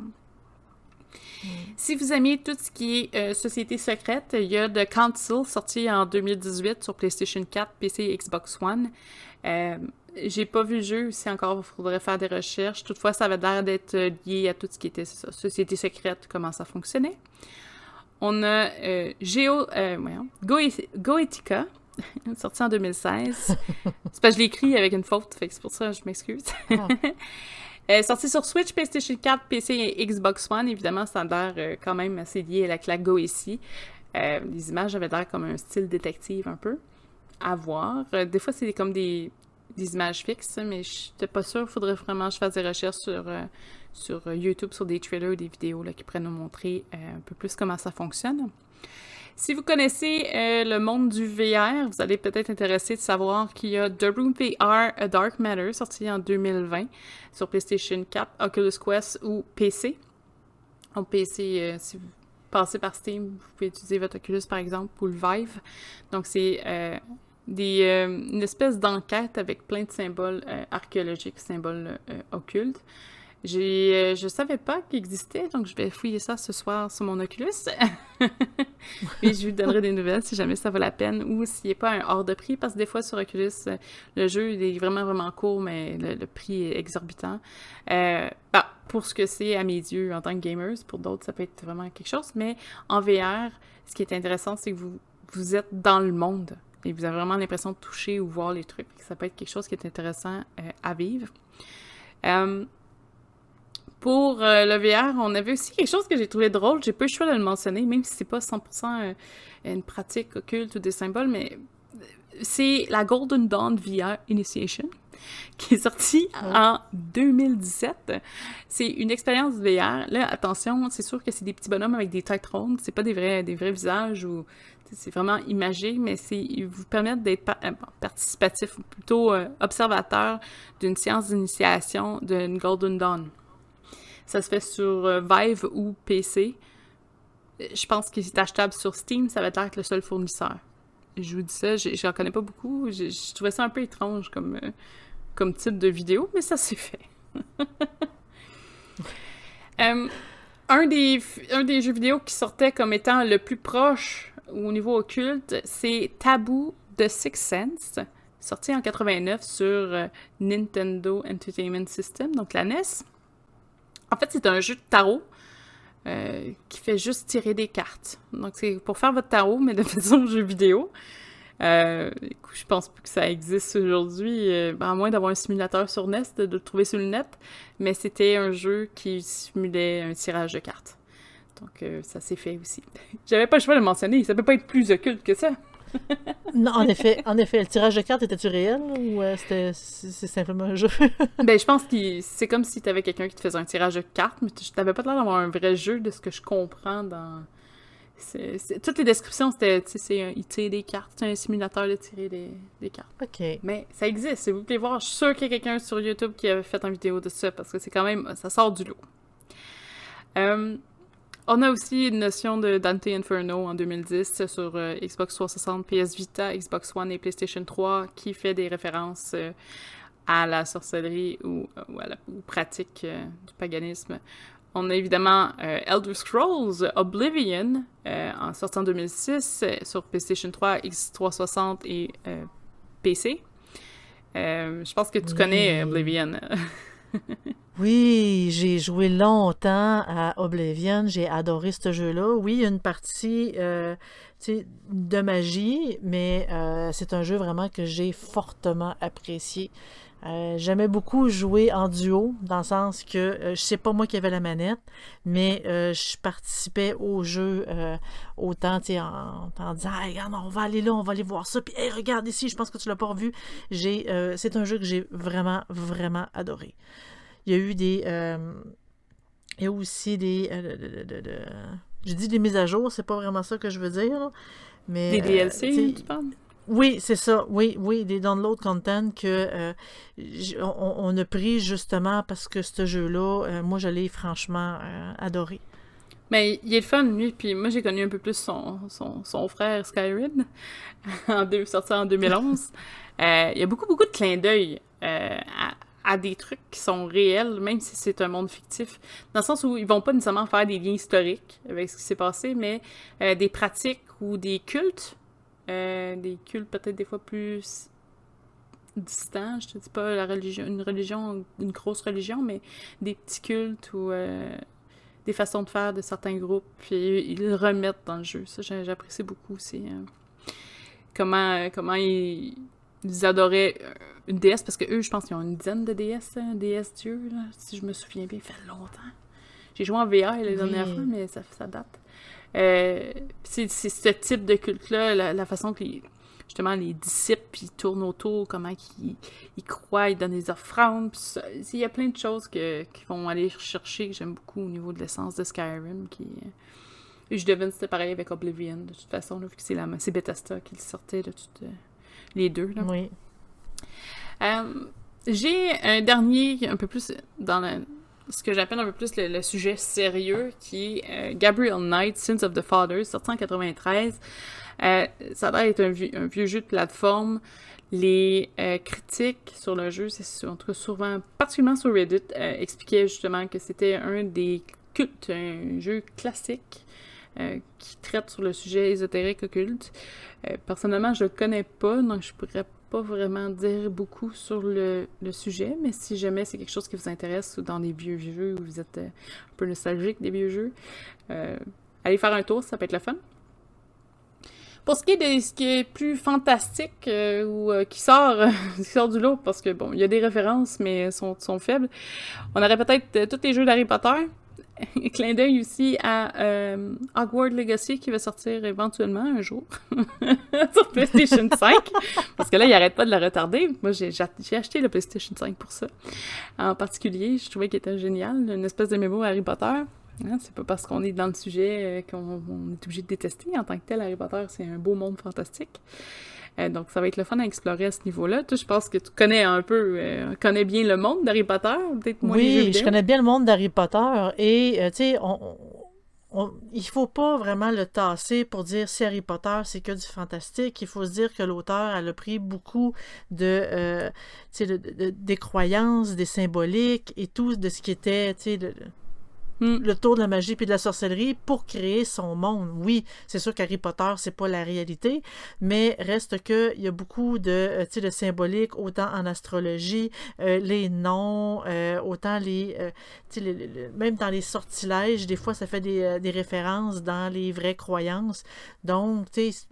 Mm. Si vous aimez tout ce qui est euh, Société secrète, il y a The Council sorti en 2018 sur PlayStation 4, PC et Xbox One. J'ai pas vu le jeu aussi encore, il faudrait faire des recherches. Toutefois, ça avait l'air d'être euh, lié à tout ce qui était ça, société secrète, comment ça fonctionnait. On a euh, Geo, euh, Goetica, sorti en 2016. c'est parce que je l'ai écrit avec une faute, fait que c'est pour ça que je m'excuse. Ah. sorti sur Switch, PlayStation 4, PC et Xbox One. Évidemment, ça a l'air quand même assez lié à la claque Goetia. les images avaient l'air comme un style détective un peu à voir. des fois, c'est comme des, des images fixes, mais je n'étais pas sûre. Il faudrait vraiment que je fasse des recherches sur, euh, sur euh, YouTube, sur des trailers ou des vidéos là, qui pourraient nous montrer euh, un peu plus comment ça fonctionne. Si vous connaissez le monde du VR, vous allez peut-être intéressé de savoir qu'il y a The Room VR A Dark Matter, sorti en 2020 sur PlayStation 4, Oculus Quest ou PC. En PC, si vous passez par Steam, vous pouvez utiliser votre Oculus par exemple ou le Vive. Donc c'est des, euh, une espèce d'enquête avec plein de symboles euh, archéologiques, symboles euh, occultes. J'ai, je savais pas qu'il existait, donc je vais fouiller ça ce soir sur mon Oculus. Et je vous donnerai des nouvelles si jamais ça vaut la peine ou s'il n'est pas un hors de prix, parce que des fois sur Oculus, le jeu il est vraiment vraiment court, mais le, prix est exorbitant. bah, pour ce que c'est à mes yeux en tant que gamers, pour d'autres ça peut être vraiment quelque chose, mais en VR, ce qui est intéressant, c'est que vous, vous êtes dans le monde et vous avez vraiment l'impression de toucher ou voir les trucs. Ça peut être quelque chose qui est intéressant euh, à vivre. Euh, pour euh, le VR, on avait aussi quelque chose que j'ai trouvé drôle. J'ai pas eu le choix de le mentionner, même si c'est pas 100% une pratique occulte ou des symboles, mais c'est la Golden Dawn VR Initiation qui est sortie en 2017. C'est une expérience VR. Là, attention, c'est sûr que c'est des petits bonhommes avec des têtes rondes. C'est pas des vrais, des vrais visages ou c'est vraiment imagé, mais c'est vous permettre d'être euh, participatif, ou plutôt euh, observateur d'une séance d'initiation d'une Golden Dawn. Ça se fait sur euh, Vive ou PC. Je pense qu'il est achetable sur Steam, ça va être le seul fournisseur. Je vous dis ça, je n'en connais pas beaucoup. Je, trouvais ça un peu étrange comme, comme type de vidéo, mais ça s'est fait. un, des, un des jeux vidéo qui sortait comme étant le plus proche au niveau occulte, c'est Taboo de Six Sense, sorti en 89 sur euh, Nintendo Entertainment System, donc la NES. En fait, c'est un jeu de tarot euh, qui fait juste tirer des cartes. Donc, c'est pour faire votre tarot, mais de façon jeu vidéo. Euh, je pense plus que ça existe aujourd'hui, euh, à moins d'avoir un simulateur sur NES, de, le trouver sur le net. Mais c'était un jeu qui simulait un tirage de cartes. Donc, euh, ça s'est fait aussi. J'avais pas le choix de le mentionner, ça peut pas être plus occulte que ça. non, en effet, en effet, le tirage de cartes était-tu réel ou euh, c'était c'est simplement un jeu? ben, je pense que c'est comme si t'avais quelqu'un qui te faisait un tirage de cartes, mais t'avais pas l'air d'avoir un vrai jeu de ce que je comprends dans. Toutes les descriptions, c'était, sais, il tire des cartes, c'est un simulateur de tirer des, cartes. OK. Mais ça existe, si vous pouvez voir, je suis sûre qu'il y a quelqu'un sur YouTube qui avait fait une vidéo de ça, parce que c'est quand même, ça sort du lot. Euh, on a aussi une notion de Dante Inferno en 2010 sur euh, Xbox 360, PS Vita, Xbox One et PlayStation 3 qui fait des références euh, à la sorcellerie ou, à la pratique euh, du paganisme. On a évidemment Elder Scrolls Oblivion en sortant en 2006 sur PlayStation 3, X360 et PC. je pense que tu connais Oblivion. oui, j'ai joué longtemps à Oblivion. J'ai adoré ce jeu-là. Oui, une partie euh, de magie, mais euh, c'est un jeu vraiment que j'ai fortement apprécié. Euh, j'aimais beaucoup jouer en duo, dans le sens que euh, je sais pas moi qui avais la manette, mais euh, je participais au jeu autant en, en disant regarde, on va aller là, on va aller voir ça, puis hey, regarde ici, je pense que tu l'as pas revu. J'ai, c'est un jeu que j'ai vraiment, vraiment adoré. Il y a eu des. il y a aussi des. je dis des mises à jour, c'est pas vraiment ça que je veux dire. mais, des DLC, tu parles? Oui, c'est ça. Oui, oui, des download content que euh, on, a pris justement parce que ce jeu-là, euh, moi, je l'ai franchement euh, adoré. Mais il est le fun, lui. Puis moi, j'ai connu un peu plus son, son, frère Skyrim, en deux, sorti en 2011. il y a beaucoup, beaucoup de clins d'œil à, à, des trucs qui sont réels, même si c'est un monde fictif. Dans le sens où ils vont pas nécessairement faire des liens historiques avec ce qui s'est passé, mais des pratiques ou des cultes euh, des cultes peut-être des fois plus distants. Je te dis pas la religion, une religion, une grosse religion, mais des petits cultes ou euh, des façons de faire de certains groupes, puis ils le remettent dans le jeu. Ça, j'apprécie beaucoup aussi. Euh, comment, comment ils, adoraient une déesse, parce que eux, je pense qu'ils ont une dizaine de déesses, déesses dieu, si je me souviens bien, ça fait longtemps. J'ai joué en VR la dernière fois, mais ça, ça date. Euh, c'est ce type de culte-là, la, façon que les, justement les disciples ils tournent autour, comment ils, ils croient, ils donnent des offrandes. Il y a plein de choses que, qu'ils vont aller chercher que j'aime beaucoup au niveau de l'essence de Skyrim. Qui, et je devine que c'était pareil avec Oblivion, de toute façon, vu que c'est, la, c'est Bethesda qui sortait de euh, les deux. Là. Oui. Euh, j'ai un dernier, un peu plus dans la, ce que j'appelle un peu plus le, sujet sérieux, qui est euh, Gabriel Knight, Sins of the Fathers, sorti en 93. Euh, ça doit être un, un, vieux jeu de plateforme. Les euh, critiques sur le jeu, c'est en tout cas souvent, particulièrement sur Reddit, expliquaient justement que c'était un des cultes, un jeu classique qui traite sur le sujet ésotérique occulte. personnellement, je le connais pas, donc je pourrais pas vraiment dire beaucoup sur le, sujet, mais si jamais c'est quelque chose qui vous intéresse ou dans les vieux jeux ou vous êtes euh, un peu nostalgique des vieux jeux, euh, allez faire un tour, ça peut être le fun. Pour ce qui est de ce qui est plus fantastique euh, ou qui sort qui sort du lot, parce que bon, il y a des références, mais sont, sont faibles, on aurait peut-être tous les jeux d'Harry Potter. Clin d'œil aussi à euh, Hogwarts Legacy qui va sortir éventuellement un jour sur PlayStation 5. Parce que là, il arrête pas de la retarder. Moi, j'ai acheté le PlayStation 5 pour ça. En particulier, je trouvais qu'il était génial. Une espèce de mémo Harry Potter. Hein, c'est pas parce qu'on est dans le sujet euh, qu'on est obligé de détester. En tant que tel, Harry Potter, c'est un beau monde fantastique. Euh, donc, ça va être le fun à explorer à ce niveau-là. Je pense que tu connais un peu, euh, connais bien le monde d'Harry Potter, peut-être moins Oui, je connais bien le monde d'Harry Potter et, euh, tu sais, on, on, il faut pas vraiment le tasser pour dire si Harry Potter c'est que du fantastique. Il faut se dire que l'auteur a pris beaucoup de, de, des croyances, des symboliques et tout de ce qui était, tu Hmm. le tour de la magie puis de la sorcellerie pour créer son monde. Oui, c'est sûr qu'Harry Potter, c'est pas la réalité, mais reste que il y a beaucoup de, euh, de symbolique, autant en astrologie, euh, les noms, euh, autant les, même dans les sortilèges, des fois ça fait des, des références dans les vraies croyances. Donc, tu sais,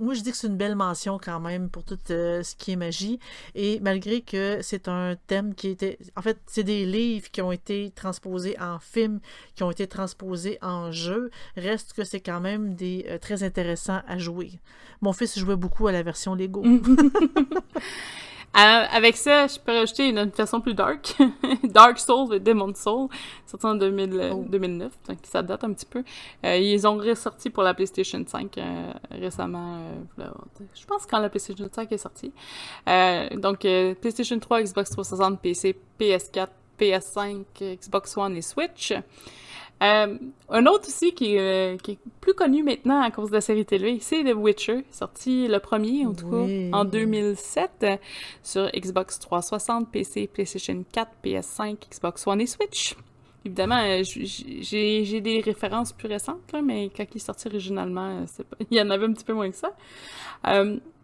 moi, je dis que c'est une belle mention quand même pour tout euh, ce qui est magie. Et malgré que c'est un thème qui était. En fait, c'est des livres qui ont été transposés en film, qui ont été transposés en jeu. Reste que c'est quand même des euh, très intéressant à jouer. Mon fils jouait beaucoup à la version Lego. Euh, avec ça, je peux rajouter une, façon plus dark. dark Souls et Demon Soul, sorti en 2000, 2009, donc ça date un petit peu. Euh, ils ont ressorti pour la PlayStation 5 euh, récemment. je pense quand la PlayStation 5 est sortie. donc, PlayStation 3, Xbox 360, PC, PS4, PS5, Xbox One et Switch. Euh, un autre aussi qui, euh, qui, est plus connu maintenant à cause de la série télé, c'est The Witcher, sorti le premier, en tout cas, en 2007, sur Xbox 360, PC, PlayStation 4, PS5, Xbox One et Switch. Évidemment, euh, j'ai des références plus récentes, là, mais quand il est sorti originalement, il y en avait un petit peu moins que ça.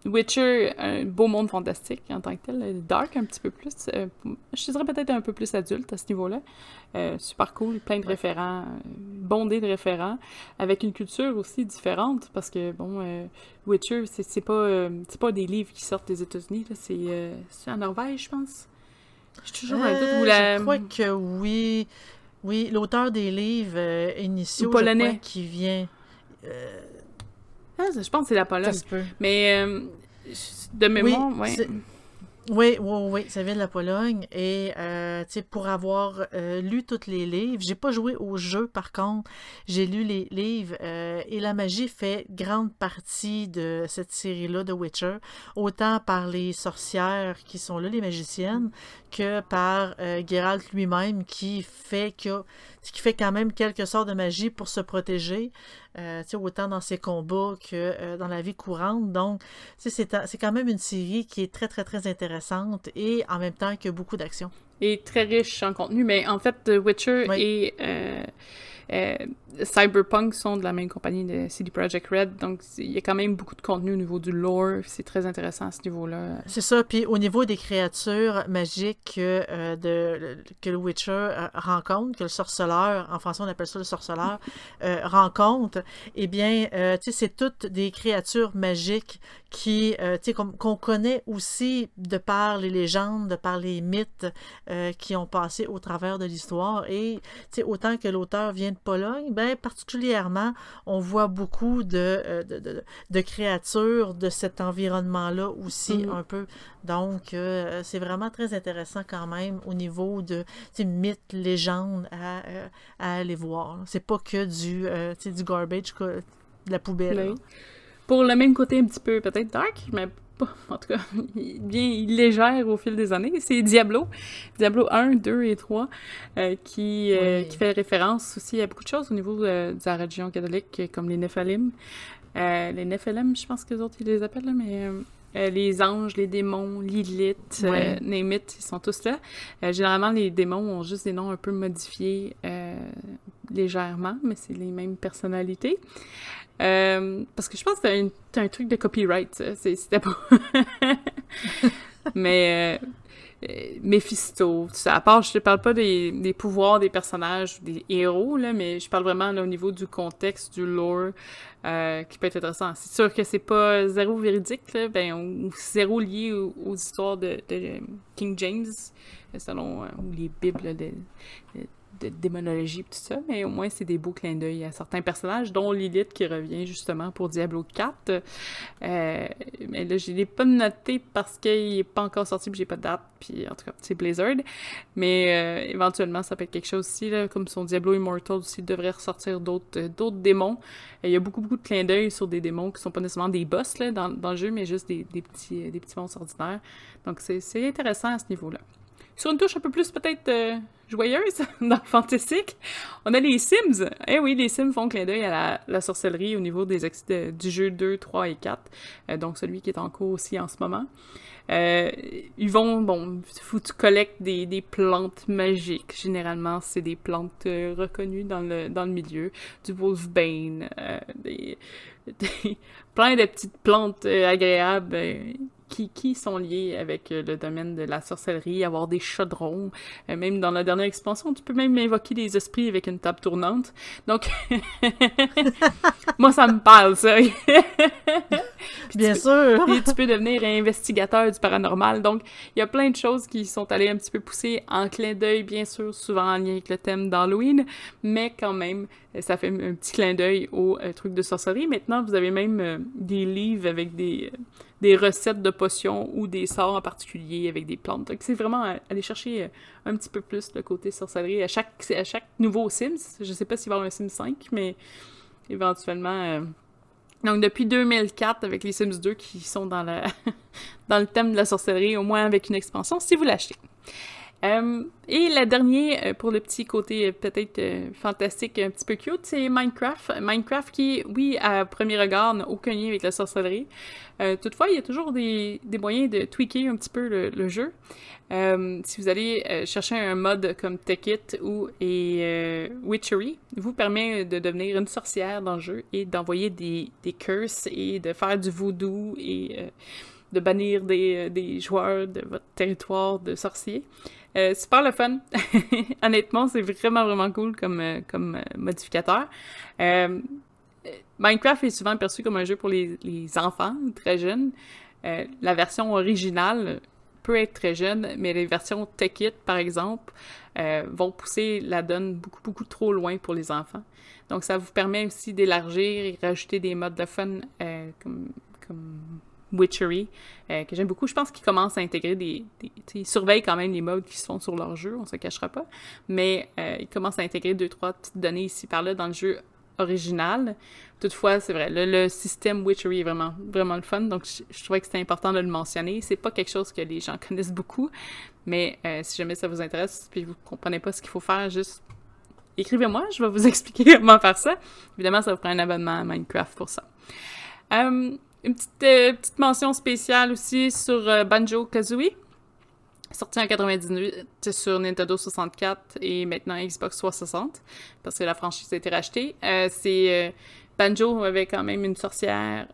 Witcher, un beau monde fantastique en tant que tel, dark un petit peu plus, euh, je dirais peut-être un peu plus adulte à ce niveau-là. Euh, super cool, plein de référents, bondé de référents, avec une culture aussi différente parce que bon, Witcher, c'est pas pas des livres qui sortent des États-Unis, c'est en Norvège, je pense. Je suis toujours Je crois que oui. Oui, l'auteur des livres initiaux, polonais. qui vient. Ah, je pense que c'est la Pologne. Mais euh, de mémoire, oui. Oui, oui, oui, ça vient de la Pologne. Et euh, pour avoir euh, lu tous les livres, j'ai pas joué au jeu par contre, j'ai lu les livres euh, et la magie fait grande partie de cette série-là de Witcher, autant par les sorcières qui sont là, les magiciennes, que par Geralt lui-même qui fait que qui fait quand même quelque sorte de magie pour se protéger, euh, autant dans ses combats que euh, dans la vie courante. Donc, c'est quand même une série qui est très, très, très intéressante et en même temps qui a beaucoup d'action. Et très riche en contenu, mais en fait, Witcher et euh, Cyberpunk sont de la même compagnie de CD Projekt Red, donc il y a quand même beaucoup de contenu au niveau du lore, c'est très intéressant à ce niveau-là. C'est ça, puis au niveau des créatures magiques euh, de, que le Witcher euh, rencontre, que le sorceleur, en français on appelle ça le sorceleur, rencontre, eh bien, tu sais, c'est toutes des créatures magiques qui, tu sais, qu'on connaît aussi de par les légendes, de par les mythes qui ont passé au travers de l'histoire, et tu sais, autant que l'auteur vient de Pologne, ben, particulièrement, on voit beaucoup de, euh, de, créatures de cet environnement-là aussi, mm. un peu. Donc, euh, c'est vraiment très intéressant quand même au niveau de mythes, légendes à, euh, à aller voir. C'est pas que du, du garbage, de la poubelle. Pour le même côté un petit peu peut-être dark, mais en tout cas, bien légère au fil des années. C'est Diablo, Diablo 1, 2 et 3, euh, qui, euh, qui fait référence aussi à beaucoup de choses au niveau euh, de la religion catholique, comme les Nephilim. les Nephilim, je pense que les autres, ils les appellent, mais les anges, les démons, Lilith, ouais. ils sont tous là. généralement, les démons ont juste des noms un peu modifiés légèrement, mais c'est les mêmes personnalités. Euh, parce que je pense que c'est un, truc de copyright, C'était pas. Mais. Euh, Mephisto, ça. À part, je te parle pas des, pouvoirs des personnages, des héros, là, mais je parle vraiment au niveau du contexte, du lore, euh, qui peut être intéressant. C'est sûr que c'est pas zéro véridique, là, ben, ou, zéro lié aux, histoires de, King James, selon les bibles de démonologie et tout ça, mais au moins c'est des beaux clins d'œil à certains personnages, dont Lilith qui revient justement pour Diablo 4. Euh, mais là, je l'ai pas noté parce qu'il n'est pas encore sorti, puis j'ai pas de date, puis en tout cas, c'est Blizzard. Mais euh, éventuellement, ça peut être quelque chose aussi, comme son Diablo Immortal aussi devrait ressortir d'autres euh, démons. Il y a beaucoup, beaucoup de clins d'œil sur des démons qui sont pas nécessairement des boss dans, le jeu, mais juste des, des petits, des petits monstres ordinaires. Donc c'est intéressant à ce niveau-là. Sur une touche un peu plus peut-être euh, joyeuse dans Fantastique, on a les Sims. Eh oui, les Sims font clin d'œil à la, sorcellerie au niveau des du jeu 2, 3 et 4, euh, donc celui qui est en cours aussi en ce moment. Euh, ils vont, bon, faut tu collectes des, des plantes magiques. Généralement, c'est des plantes reconnues dans le, dans le milieu. Du wolfbane, des, plein de petites plantes agréables qui, qui sont liés avec euh, le domaine de la sorcellerie, avoir des chaudrons. Euh, même dans la dernière expansion, tu peux même invoquer des esprits avec une table tournante. Donc, moi, ça me parle, ça. Bien sûr. et tu peux devenir investigateur du paranormal. Donc, il y a plein de choses qui sont allées un petit peu pousser en clin d'œil, bien sûr, souvent en lien avec le thème d'Halloween, mais quand même, ça fait un petit clin d'œil au euh, truc de sorcellerie. Maintenant, vous avez même des livres avec des des recettes de potions ou des sorts en particulier avec des plantes. Donc, c'est vraiment aller chercher euh, un petit peu plus le côté sorcellerie à chaque, à chaque nouveau Sims. Je sais pas s'il va y avoir un Sims 5, mais éventuellement. Euh, donc, depuis 2004, avec les Sims 2 qui sont dans, la dans le thème de la sorcellerie, au moins avec une expansion, si vous l'achetez. Euh, et la dernière, euh, pour le petit côté peut-être fantastique, un petit peu cute, c'est Minecraft. Minecraft qui, oui, à premier regard, n'a aucun lien avec la sorcellerie. toutefois, il y a toujours des, moyens de tweaker un petit peu le, jeu. si vous allez chercher un mode comme Take It ou et, Witchery, vous permet de devenir une sorcière dans le jeu et d'envoyer des, des curses et de faire du voodoo et de bannir des, des, joueurs de votre territoire de sorciers. Euh, super le fun. Honnêtement, c'est vraiment, vraiment cool comme, euh, comme euh, modificateur. Minecraft est souvent perçu comme un jeu pour les, les enfants, très jeunes. la version originale peut être très jeune, mais les versions Tech It, par exemple, vont pousser la donne beaucoup, beaucoup trop loin pour les enfants. Donc, ça vous permet aussi d'élargir et rajouter des modes de fun comme, comme Witchery, euh, que j'aime beaucoup. Je pense qu'ils commencent à intégrer des... ils surveillent quand même les modes qui se font sur leur jeu, on se cachera pas, mais euh, ils commencent à intégrer deux, trois petites données ici par là dans le jeu original. Toutefois, c'est vrai, le, système Witchery est vraiment, vraiment le fun, donc je, trouvais que c'était important de le mentionner. C'est pas quelque chose que les gens connaissent beaucoup, mais euh, si jamais ça vous intéresse, puis vous comprenez pas ce qu'il faut faire, juste écrivez-moi, je vais vous expliquer comment faire ça. Évidemment, ça vous prend un abonnement à Minecraft pour ça. Une petite, euh, petite mention spéciale aussi sur euh, Banjo Kazooie, sorti en 98 sur Nintendo 64 et maintenant Xbox 360, parce que la franchise a été rachetée. Euh, c'est Banjo avait quand même une sorcière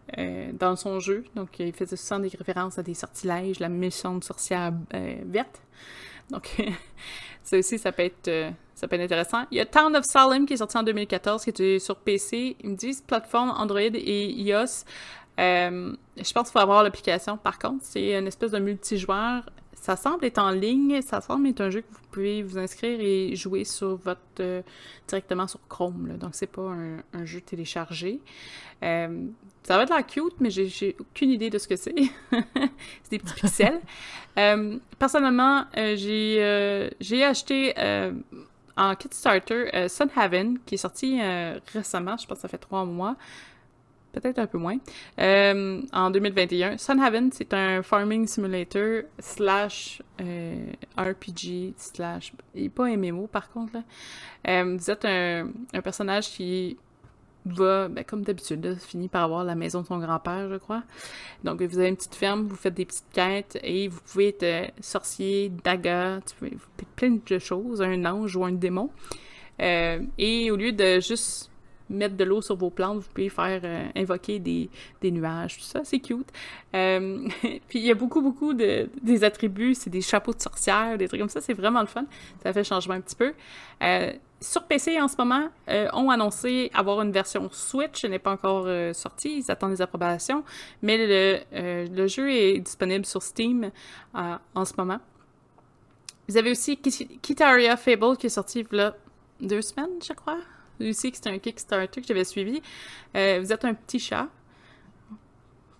dans son jeu, donc il faisait souvent des références à des sortilèges, la mission de sorcière verte. Donc, ça aussi, ça peut être ça peut être intéressant. Il y a Town of Salem qui est sorti en 2014, qui est sur PC. Ils me disent plateforme Android et iOS. Euh, je pense qu'il faut avoir l'application. Par contre, c'est une espèce de multijoueur. Ça semble être en ligne. Ça semble être un jeu que vous pouvez vous inscrire et jouer sur votre euh, directement sur Chrome. Là. Donc, c'est pas un, jeu téléchargé. Euh, ça va être la cute, mais j'ai aucune idée de ce que c'est. c'est des petits pixels. personnellement, j'ai acheté en Kickstarter Sun Haven, qui est sorti récemment. Je pense que ça fait trois mois peut-être un peu moins, euh, en 2021. Sunhaven, c'est un farming simulator slash euh, RPG slash... Il pas MMO, par contre. Là. Euh, vous êtes un, personnage qui va, ben, comme d'habitude, finit par avoir la maison de son grand-père, je crois. Donc, vous avez une petite ferme, vous faites des petites quêtes et vous pouvez être sorcier, daga, tu pouvez, plein de choses, un ange ou un démon. et au lieu de juste mettre de l'eau sur vos plantes, vous pouvez faire euh, invoquer des, des, nuages, tout ça, c'est cute. Euh, puis il y a beaucoup, beaucoup de des attributs, c'est des chapeaux de sorcière, des trucs comme ça, c'est vraiment le fun. Ça fait changement un petit peu. Euh, sur PC en ce moment, ont annoncé avoir une version Switch, elle n'est pas encore sortie, ils attendent les approbations, mais le, le jeu est disponible sur Steam en ce moment. Vous avez aussi Kitaria Fable qui est sorti a deux semaines, je crois, aussi que c'était un Kickstarter que j'avais suivi. Euh, vous êtes un petit chat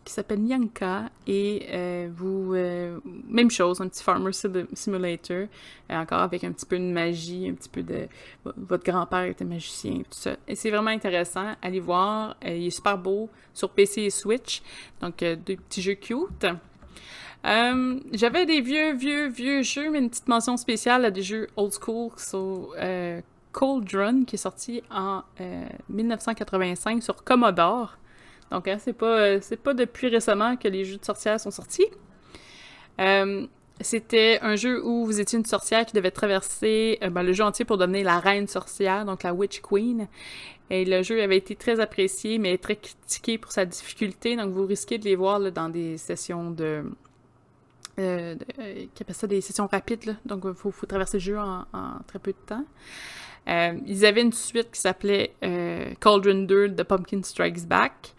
qui s'appelle Nyanka et euh, vous euh, même chose un petit farmer simulator encore avec un petit peu de magie un petit peu de votre grand-père était magicien tout ça. Et c'est vraiment intéressant. Allez voir il est super beau sur PC et Switch. Donc deux petits jeux cute. J'avais des vieux, vieux, vieux jeux, mais une petite mention spéciale à des jeux old school qui sont Run qui est sorti en 1985 euh, sur Commodore. Donc, hein, c'est pas, euh, c'est pas depuis récemment que les jeux de sorcières sont sortis. Euh, c'était un jeu où vous étiez une sorcière qui devait traverser ben, le jeu entier pour devenir la reine sorcière, donc la Witch Queen. Et le jeu avait été très apprécié, mais très critiqué pour sa difficulté. Donc, vous risquez de les voir dans des sessions de, euh, qui appelle ça des sessions rapides. Donc, il faut, traverser le jeu en, très peu de temps. Euh, ils avaient une suite qui s'appelait euh, Cauldron 2 The Pumpkin Strikes Back.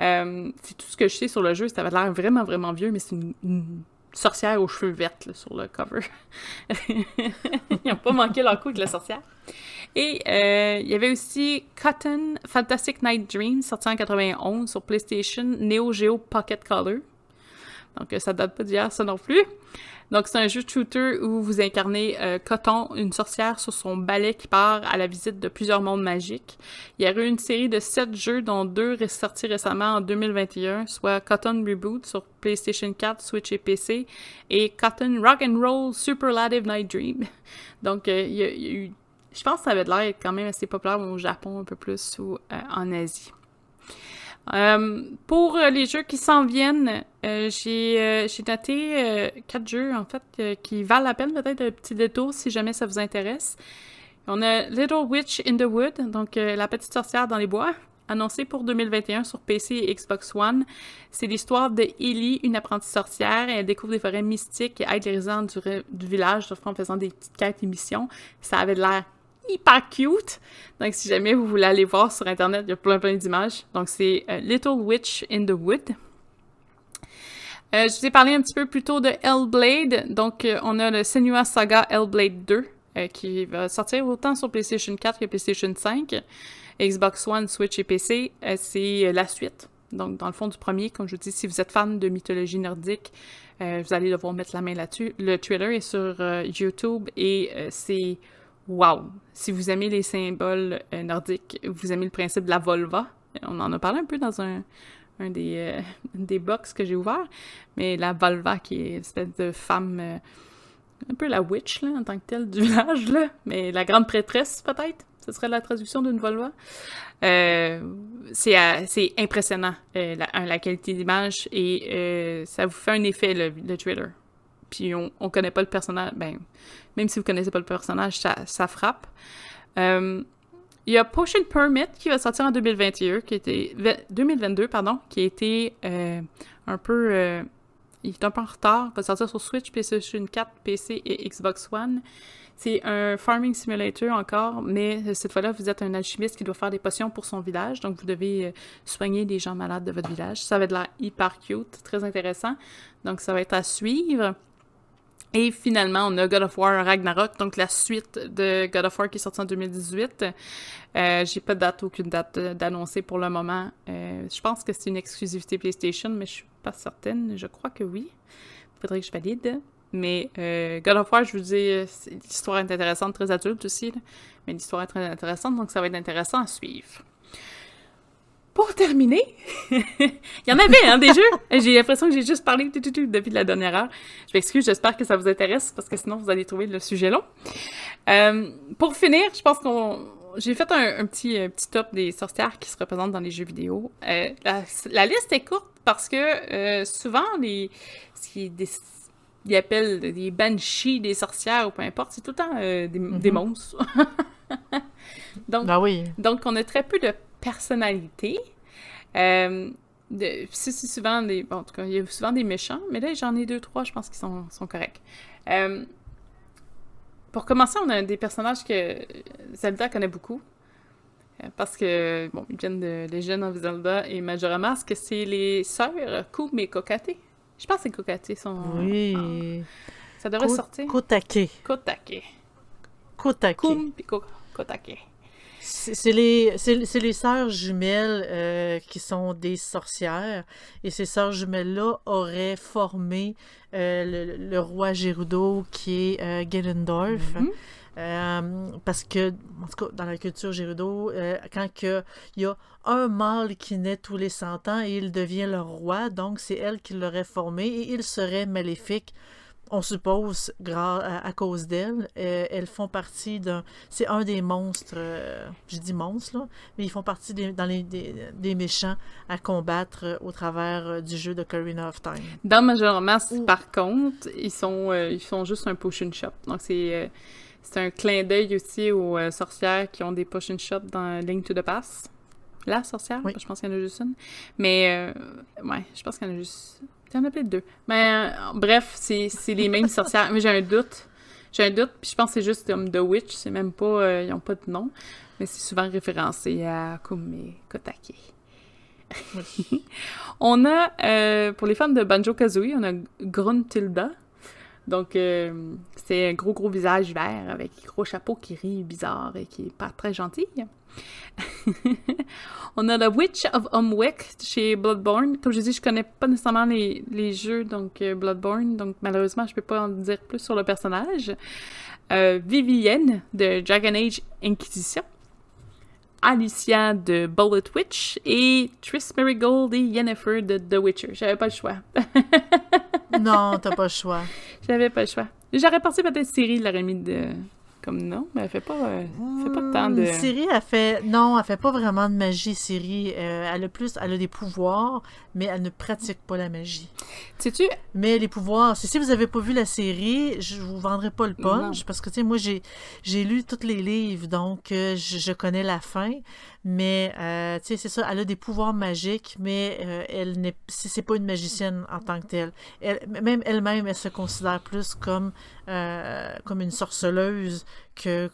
Euh, c'est tout ce que je sais sur le jeu. Ça avait l'air vraiment, vraiment vieux, mais c'est une, sorcière aux cheveux verts sur le cover. Ils n'ont pas manqué leur coup avec la sorcière. Et il y avait aussi Cotton Fantastic Night Dream, sorti en 91 sur PlayStation Neo Geo Pocket Color. Donc, ça date pas d'hier, ça non plus. Donc, c'est un jeu de shooter où vous incarnez euh, Coton, une sorcière sur son balai qui part à la visite de plusieurs mondes magiques. Il y a eu une série de sept jeux, dont deux sortis récemment en 2021, soit Cotton Reboot sur PlayStation 4, Switch et PC, et Cotton Rock and Roll Superlative Night Dream. Donc, euh, il, y a, eu... Je pense que ça avait l'air quand même assez populaire au Japon un peu plus ou euh, en Asie. Euh, pour euh, les jeux qui s'en viennent, euh, j'ai noté quatre jeux, en fait, qui valent la peine peut-être un petit détour si jamais ça vous intéresse. On a Little Witch in the Wood, donc La petite sorcière dans les bois, annoncé pour 2021 sur PC et Xbox One. C'est l'histoire de Ellie, une apprentie sorcière. Elle découvre des forêts mystiques et aide les résidents du, du village en faisant des petites quêtes et missions. Ça avait l'air hyper cute. Donc, si jamais vous voulez aller voir sur Internet, il y a plein plein d'images. Donc, c'est euh, Little Witch in the Wood. Euh, je vous ai parlé un petit peu plus tôt de Hellblade. Donc, euh, on a le Senua Saga Hellblade 2 qui va sortir autant sur PlayStation 4 que PlayStation 5, Xbox One, Switch et PC. c'est la suite. Donc, dans le fond du premier, comme je vous dis, si vous êtes fan de mythologie nordique, vous allez devoir mettre la main là-dessus. Le trailer est sur YouTube et c'est wow! Si vous aimez les symboles euh, nordiques, vous aimez le principe de la volva, on en a parlé un peu dans un, des, euh, des box que j'ai ouvert, mais la volva qui est une espèce de femme, euh, un peu la witch là, en tant que telle du village, là, mais la grande prêtresse peut-être, ce serait la traduction d'une volva. c'est impressionnant la, la, qualité d'image et ça vous fait un effet le, le trailer. Puis on, on connaît pas le personnage, ben, même si vous connaissez pas le personnage, ça, frappe. Euh, il y a Potion Permit qui va sortir en 2021, qui était 2022, pardon, qui euh, un peu, euh, il est un peu en retard, va sortir sur Switch, PlayStation 4, PC et Xbox One. C'est un farming simulator encore, mais cette fois-là, vous êtes un alchimiste qui doit faire des potions pour son village, donc vous devez soigner des gens malades de votre village. Ça va être l'air hyper cute, très intéressant. Donc ça va être à suivre. Et finalement, on a God of War Ragnarok, donc la suite de God of War qui est sortie en 2018. Euh, J'ai pas de date, aucune date d'annoncer pour le moment. Euh, je pense que c'est une exclusivité PlayStation, mais je suis pas certaine. Je crois que oui. Faudrait que je valide. Mais euh, God of War, je vous dis, l'histoire est intéressante, très adulte aussi. Mais l'histoire est très intéressante, donc ça va être intéressant à suivre pour terminer, il y en avait, hein, des jeux. J'ai l'impression que j'ai juste parlé tout, tout, tout, depuis la dernière heure. Je m'excuse, j'espère que ça vous intéresse parce que sinon vous allez trouver le sujet long. Euh, pour finir, je pense qu'on j'ai fait un, petit, petit top des sorcières qui se représentent dans les jeux vidéo. Euh, la, liste est courte parce que euh, souvent, les, ce qui des, ils appellent des banshees des sorcières ou peu importe, c'est tout le temps des, des, mm-hmm. monstres. donc, ben oui. donc, on a très peu de personnalité. Euh, c'est souvent des. Bon, en tout cas, il y a souvent des méchants, mais là, j'en ai deux, trois, je pense qu'ils sont, sont, corrects. Euh, pour commencer, on a des personnages que Zelda connaît beaucoup. Euh, parce que, bon, ils viennent de Legend of Zelda et Majora Mask, c'est les sœurs Koum et Kokate. Je pense que c'est Kokate, son. Oui. ça devrait sortir. Kotake. Kotake. Kotake. Koum et Kotake. C'est les, les sœurs jumelles euh, qui sont des sorcières. Et ces sœurs jumelles-là auraient formé euh, le, roi Gerudo qui est euh, mm-hmm. euh, parce que, en tout cas, dans la culture Gerudo, quand il y a un mâle qui naît tous les 100 ans et il devient le roi, donc c'est elle qui l'aurait formé et il serait maléfique on suppose, à, cause d'elles, euh, elles font partie d'un. C'est un des monstres, euh, je dis monstres, là, mais ils font partie des, dans les, des, méchants à combattre euh, au travers du jeu de Karina of Time. Dans Major Mask, par contre, ils sont, ils font juste un potion shop. Donc, c'est. c'est un clin d'œil aussi aux sorcières qui ont des potion shops dans Link to the Pass. La sorcière, je pense qu'il y en a juste une. Mais, ouais, je pense qu'il y en a juste il y en a peut-être deux. Mais euh, bref, c'est les mêmes sorcières. Mais j'ai un doute. J'ai un doute, puis je pense que c'est juste comme The Witch. C'est même pas. Euh, ils n'ont pas de nom. Mais c'est souvent référencé à Kume Kotake. on a, euh, pour les fans de Banjo Kazooie, on a Gruntilda. Donc, c'est un gros, gros visage vert avec un gros chapeau qui rit bizarre et qui est pas très gentil. on a The Witch of Umwick chez Bloodborne. Comme je dis, je connais pas nécessairement les, les jeux, donc euh, Bloodborne, donc malheureusement, je peux pas en dire plus sur le personnage. Euh, Vivienne de Dragon Age Inquisition. Alicia de Bullet Witch et Triss Marigold et Yennefer de The Witcher. J'avais pas le choix. non, t'as pas le choix. J'avais pas le choix. J'aurais pensé peut-être Cyril l'aurait mis de comme non, mais elle fait pas, euh, fait pas tant de. Siri, elle fait. Non, elle fait pas vraiment de magie, Siri. Euh, elle a plus. Elle a des pouvoirs, mais elle ne pratique pas la magie. Sais-tu? Mais les pouvoirs. Si vous avez pas vu la série, je vous vendrai pas le punch. Parce que, tu sais, moi, j'ai, j'ai lu tous les livres, donc euh, je, connais la fin. Mais, tu sais, c'est ça. Elle a des pouvoirs magiques, mais elle n'est. C'est pas une magicienne en tant que telle. Elle, même elle-même, elle se considère plus comme, comme une sorceleuse que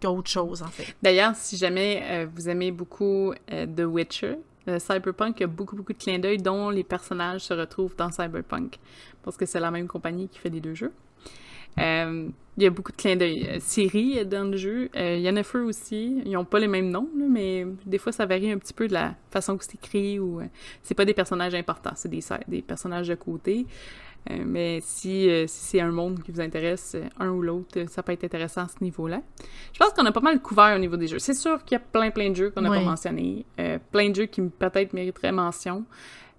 qu'autre chose, en fait. D'ailleurs, si jamais euh, vous aimez beaucoup euh, The Witcher, euh, Cyberpunk a beaucoup, beaucoup de clins d'œil dont les personnages se retrouvent dans Cyberpunk. Parce que c'est la même compagnie qui fait les deux jeux. Il y a beaucoup de clins d'œil. Siri est dans le jeu. Yennefer aussi. Ils n'ont pas les mêmes noms, mais des fois, ça varie un petit peu de la façon que c'est écrit. ou C'est pas des personnages importants, c'est des, des personnages de côté. Euh, mais si, euh, si c'est un monde qui vous intéresse, euh, un ou l'autre, ça peut être intéressant à ce niveau-là. Je pense qu'on a pas mal couvert au niveau des jeux. C'est sûr qu'il y a plein, plein de jeux qu'on n'a pas mentionnés. plein de jeux qui peut-être mériteraient mention.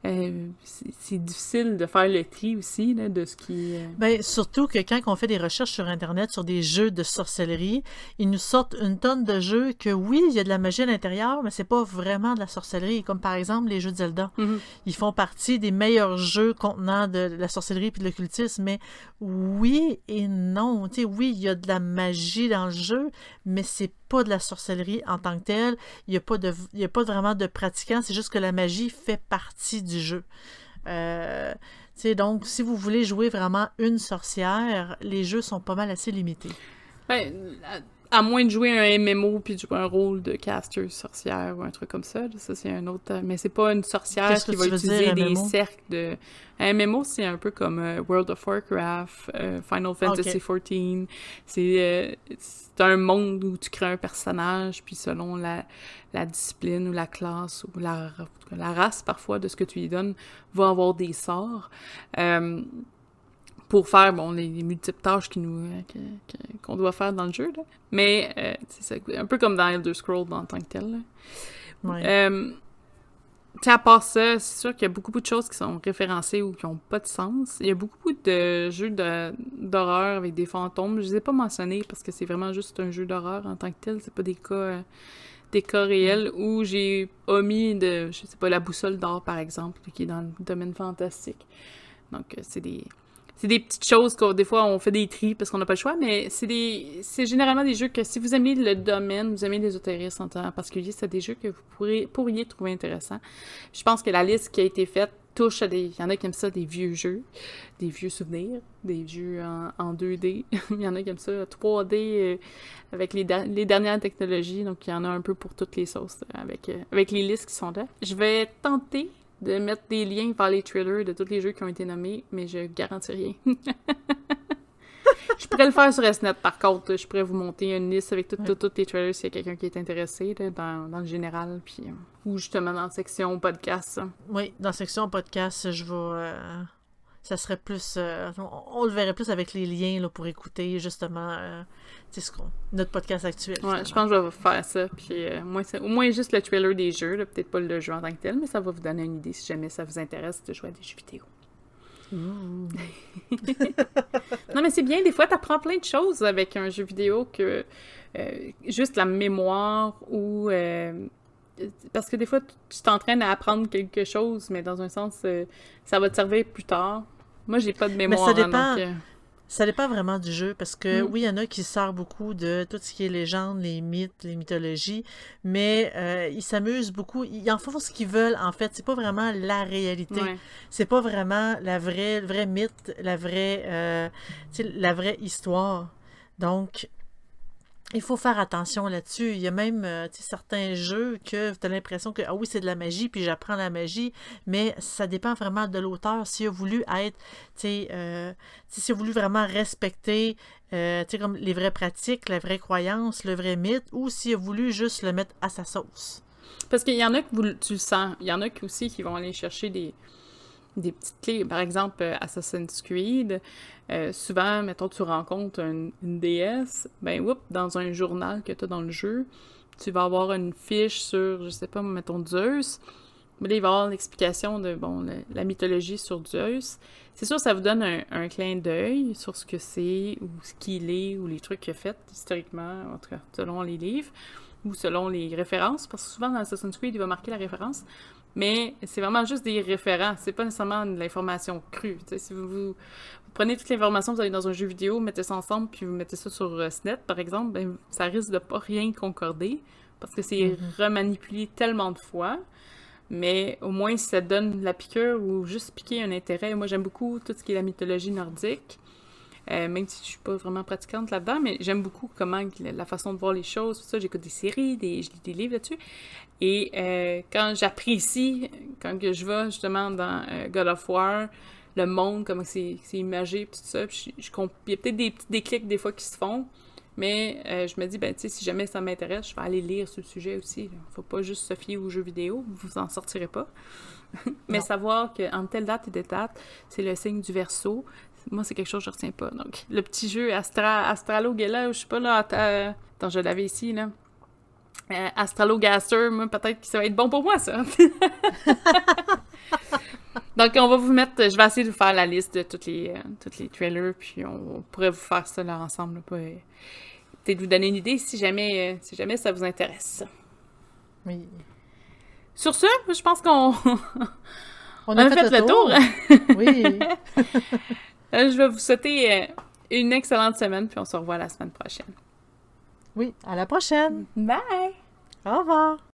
Euh, c'est difficile de faire le tri aussi là, de ce qui. Euh, ben, surtout que quand on fait des recherches sur Internet sur des jeux de sorcellerie, ils nous sortent une tonne de jeux que oui, il y a de la magie à l'intérieur, mais c'est pas vraiment de la sorcellerie. Comme par exemple les jeux de Zelda. Mm-hmm. Ils font partie des meilleurs jeux contenant de la sorcellerie et de l'occultisme, mais oui et non. Tu sais, oui, il y a de la magie dans le jeu, mais c'est pas de la sorcellerie en tant que telle. Il n'y a, pas de, a pas vraiment de pratiquants, c'est juste que la magie fait partie du jeu. Euh, donc, si vous voulez jouer vraiment une sorcière, les jeux sont pas mal assez limités. Ben, à moins de jouer un MMO puis de jouer un rôle de caster sorcière ou un truc comme ça, ça c'est un autre. Mais c'est pas une sorcière qui va utiliser des cercles de. Un MMO, c'est un peu comme euh, World of Warcraft, euh, Final Fantasy XIV. Euh, c'est un monde où tu crées un personnage, puis selon la, la discipline ou la classe ou la, la race parfois de ce que tu lui donnes, va avoir des sorts pour faire bon les, multiples tâches nous euh, qu'on doit faire dans le jeu là. mais euh, c'est un peu comme dans Elder Scrolls en tant que tel ouais. euh, à part ça, c'est sûr qu'il y a beaucoup, beaucoup de choses qui sont référencées ou qui n'ont pas de sens. Il y a beaucoup de jeux d'horreur avec des fantômes. Je ne les ai pas mentionnés parce que c'est vraiment juste un jeu d'horreur en tant que tel. C'est pas des cas, euh, des cas réels où j'ai omis de, je sais pas, la boussole d'or par exemple, qui est dans le domaine fantastique. Donc, c'est des, c'est des petites choses que des fois on fait des tris parce qu'on n'a pas le choix, mais c'est des c'est généralement des jeux que si vous aimez le domaine, vous aimez l'ésotérisme en particulier, c'est des jeux que vous pourriez trouver intéressants. Je pense que la liste qui a été faite touche à des. Il y en a qui aiment ça, des vieux jeux, des vieux souvenirs, des jeux en, 2D. il y en a qui aiment ça 3D euh, avec les, les, dernières technologies. Donc, il y en a un peu pour toutes les sauces avec, euh, avec les listes qui sont là. Je vais tenter de mettre des liens vers les trailers de tous les jeux qui ont été nommés, mais je garantis rien. je pourrais le faire sur SNET par contre. Je pourrais vous monter une liste avec tous les trailers s'il y a quelqu'un qui est intéressé dans, dans, le général. Puis, euh, ou justement dans la section podcast. Oui, dans la section podcast, je vais. Euh, ça serait plus. Euh, on, le verrait plus avec les liens là, pour écouter justement euh, ce notre podcast actuel. Ouais, je pense que je vais faire ça. Puis, euh, au moins juste le trailer des jeux, peut-être pas le jeu en tant que tel, mais ça va vous donner une idée si jamais ça vous intéresse de jouer à des jeux vidéo. non, mais c'est bien, des fois, tu apprends plein de choses avec un jeu vidéo que juste la mémoire ou parce que des fois, tu t'entraînes à apprendre quelque chose, mais dans un sens, ça va te servir plus tard. Moi, j'ai pas de mémoire. Mais ça dépend. Euh. Ça dépend vraiment du jeu, parce que mm. oui, il y en a qui sortent beaucoup de tout ce qui est légende, les mythes, les mythologies, mais euh, ils s'amusent beaucoup. Ils en font ce qu'ils veulent, en fait. C'est pas vraiment la réalité. C'est pas vraiment la vraie, le vrai mythe, la vraie, euh, la vraie histoire. Donc, il faut faire attention là-dessus. Il y a même euh, certains jeux que tu as l'impression que, ah oui, c'est de la magie, puis j'apprends la magie, mais ça dépend vraiment de l'auteur. S'il a voulu être, euh, s'il a voulu vraiment respecter euh, comme les vraies pratiques, la vraie croyance, le vrai mythe, ou s'il a voulu juste le mettre à sa sauce. Parce qu'il y en a que vous, tu le sens. Il y en a aussi qui vont aller chercher des, des petites clés. Par exemple, euh, Assassin's Creed, euh, souvent, mettons, tu rencontres une, déesse, ben, whoop, dans un journal que tu as dans le jeu, tu vas avoir une fiche sur, je sais pas, mettons, Zeus. Mais là, il va y avoir l'explication de, bon, la, mythologie sur Zeus. C'est sûr, ça vous donne un, clin d'œil sur ce que c'est, ou ce qu'il est, ou les trucs qu'il a fait historiquement, en tout cas, selon les livres, ou selon les références, parce que souvent, dans Assassin's Creed, il va marquer la référence. Mais c'est vraiment juste des référents. C'est pas nécessairement de l'information crue. si vous, prenez toute l'information que vous avez dans un jeu vidéo, mettez ça ensemble, puis vous mettez ça sur euh, SNET, par exemple, ben, ça risque de pas rien concorder. Parce que c'est mm-hmm. remanipulé tellement de fois. Mais au moins, ça donne la piqûre ou juste piquer un intérêt. Moi, j'aime beaucoup tout ce qui est la mythologie nordique. Euh, même si je suis pas vraiment pratiquante là-dedans, mais j'aime beaucoup comment la façon de voir les choses, tout ça. J'écoute des séries, des, je lis des livres là-dessus. Et euh, quand j'apprécie, quand que je vais justement dans euh, God of War, le monde, comment c'est imagé, tout ça, je, je, il y a peut-être des petits déclics des fois qui se font, mais je me dis, ben, tu sais, si jamais ça m'intéresse, je vais aller lire sur le sujet aussi. Là. Faut pas juste se fier aux jeux vidéo, vous en sortirez pas. mais savoir qu'en telle date et telle date, c'est le signe du verso, moi, c'est quelque chose que je retiens pas. Donc, le petit jeu Astra, Astralo Gala, je sais pas, là, attends, je l'avais ici, là. Euh, Astralo Gaster, moi, peut-être que ça va être bon pour moi, ça. Donc, on va vous mettre, je vais essayer de vous faire la liste de tous les, euh, les trailers, puis on, pourrait vous faire ça là ensemble, euh, peut-être vous donner une idée si jamais, si jamais ça vous intéresse. Oui. Sur ce, je pense qu'on on, a, fait, le tour. oui. Euh, je vais vous souhaiter euh, une excellente semaine, puis on se revoit la semaine prochaine. Oui, à la prochaine. Bye! Au revoir.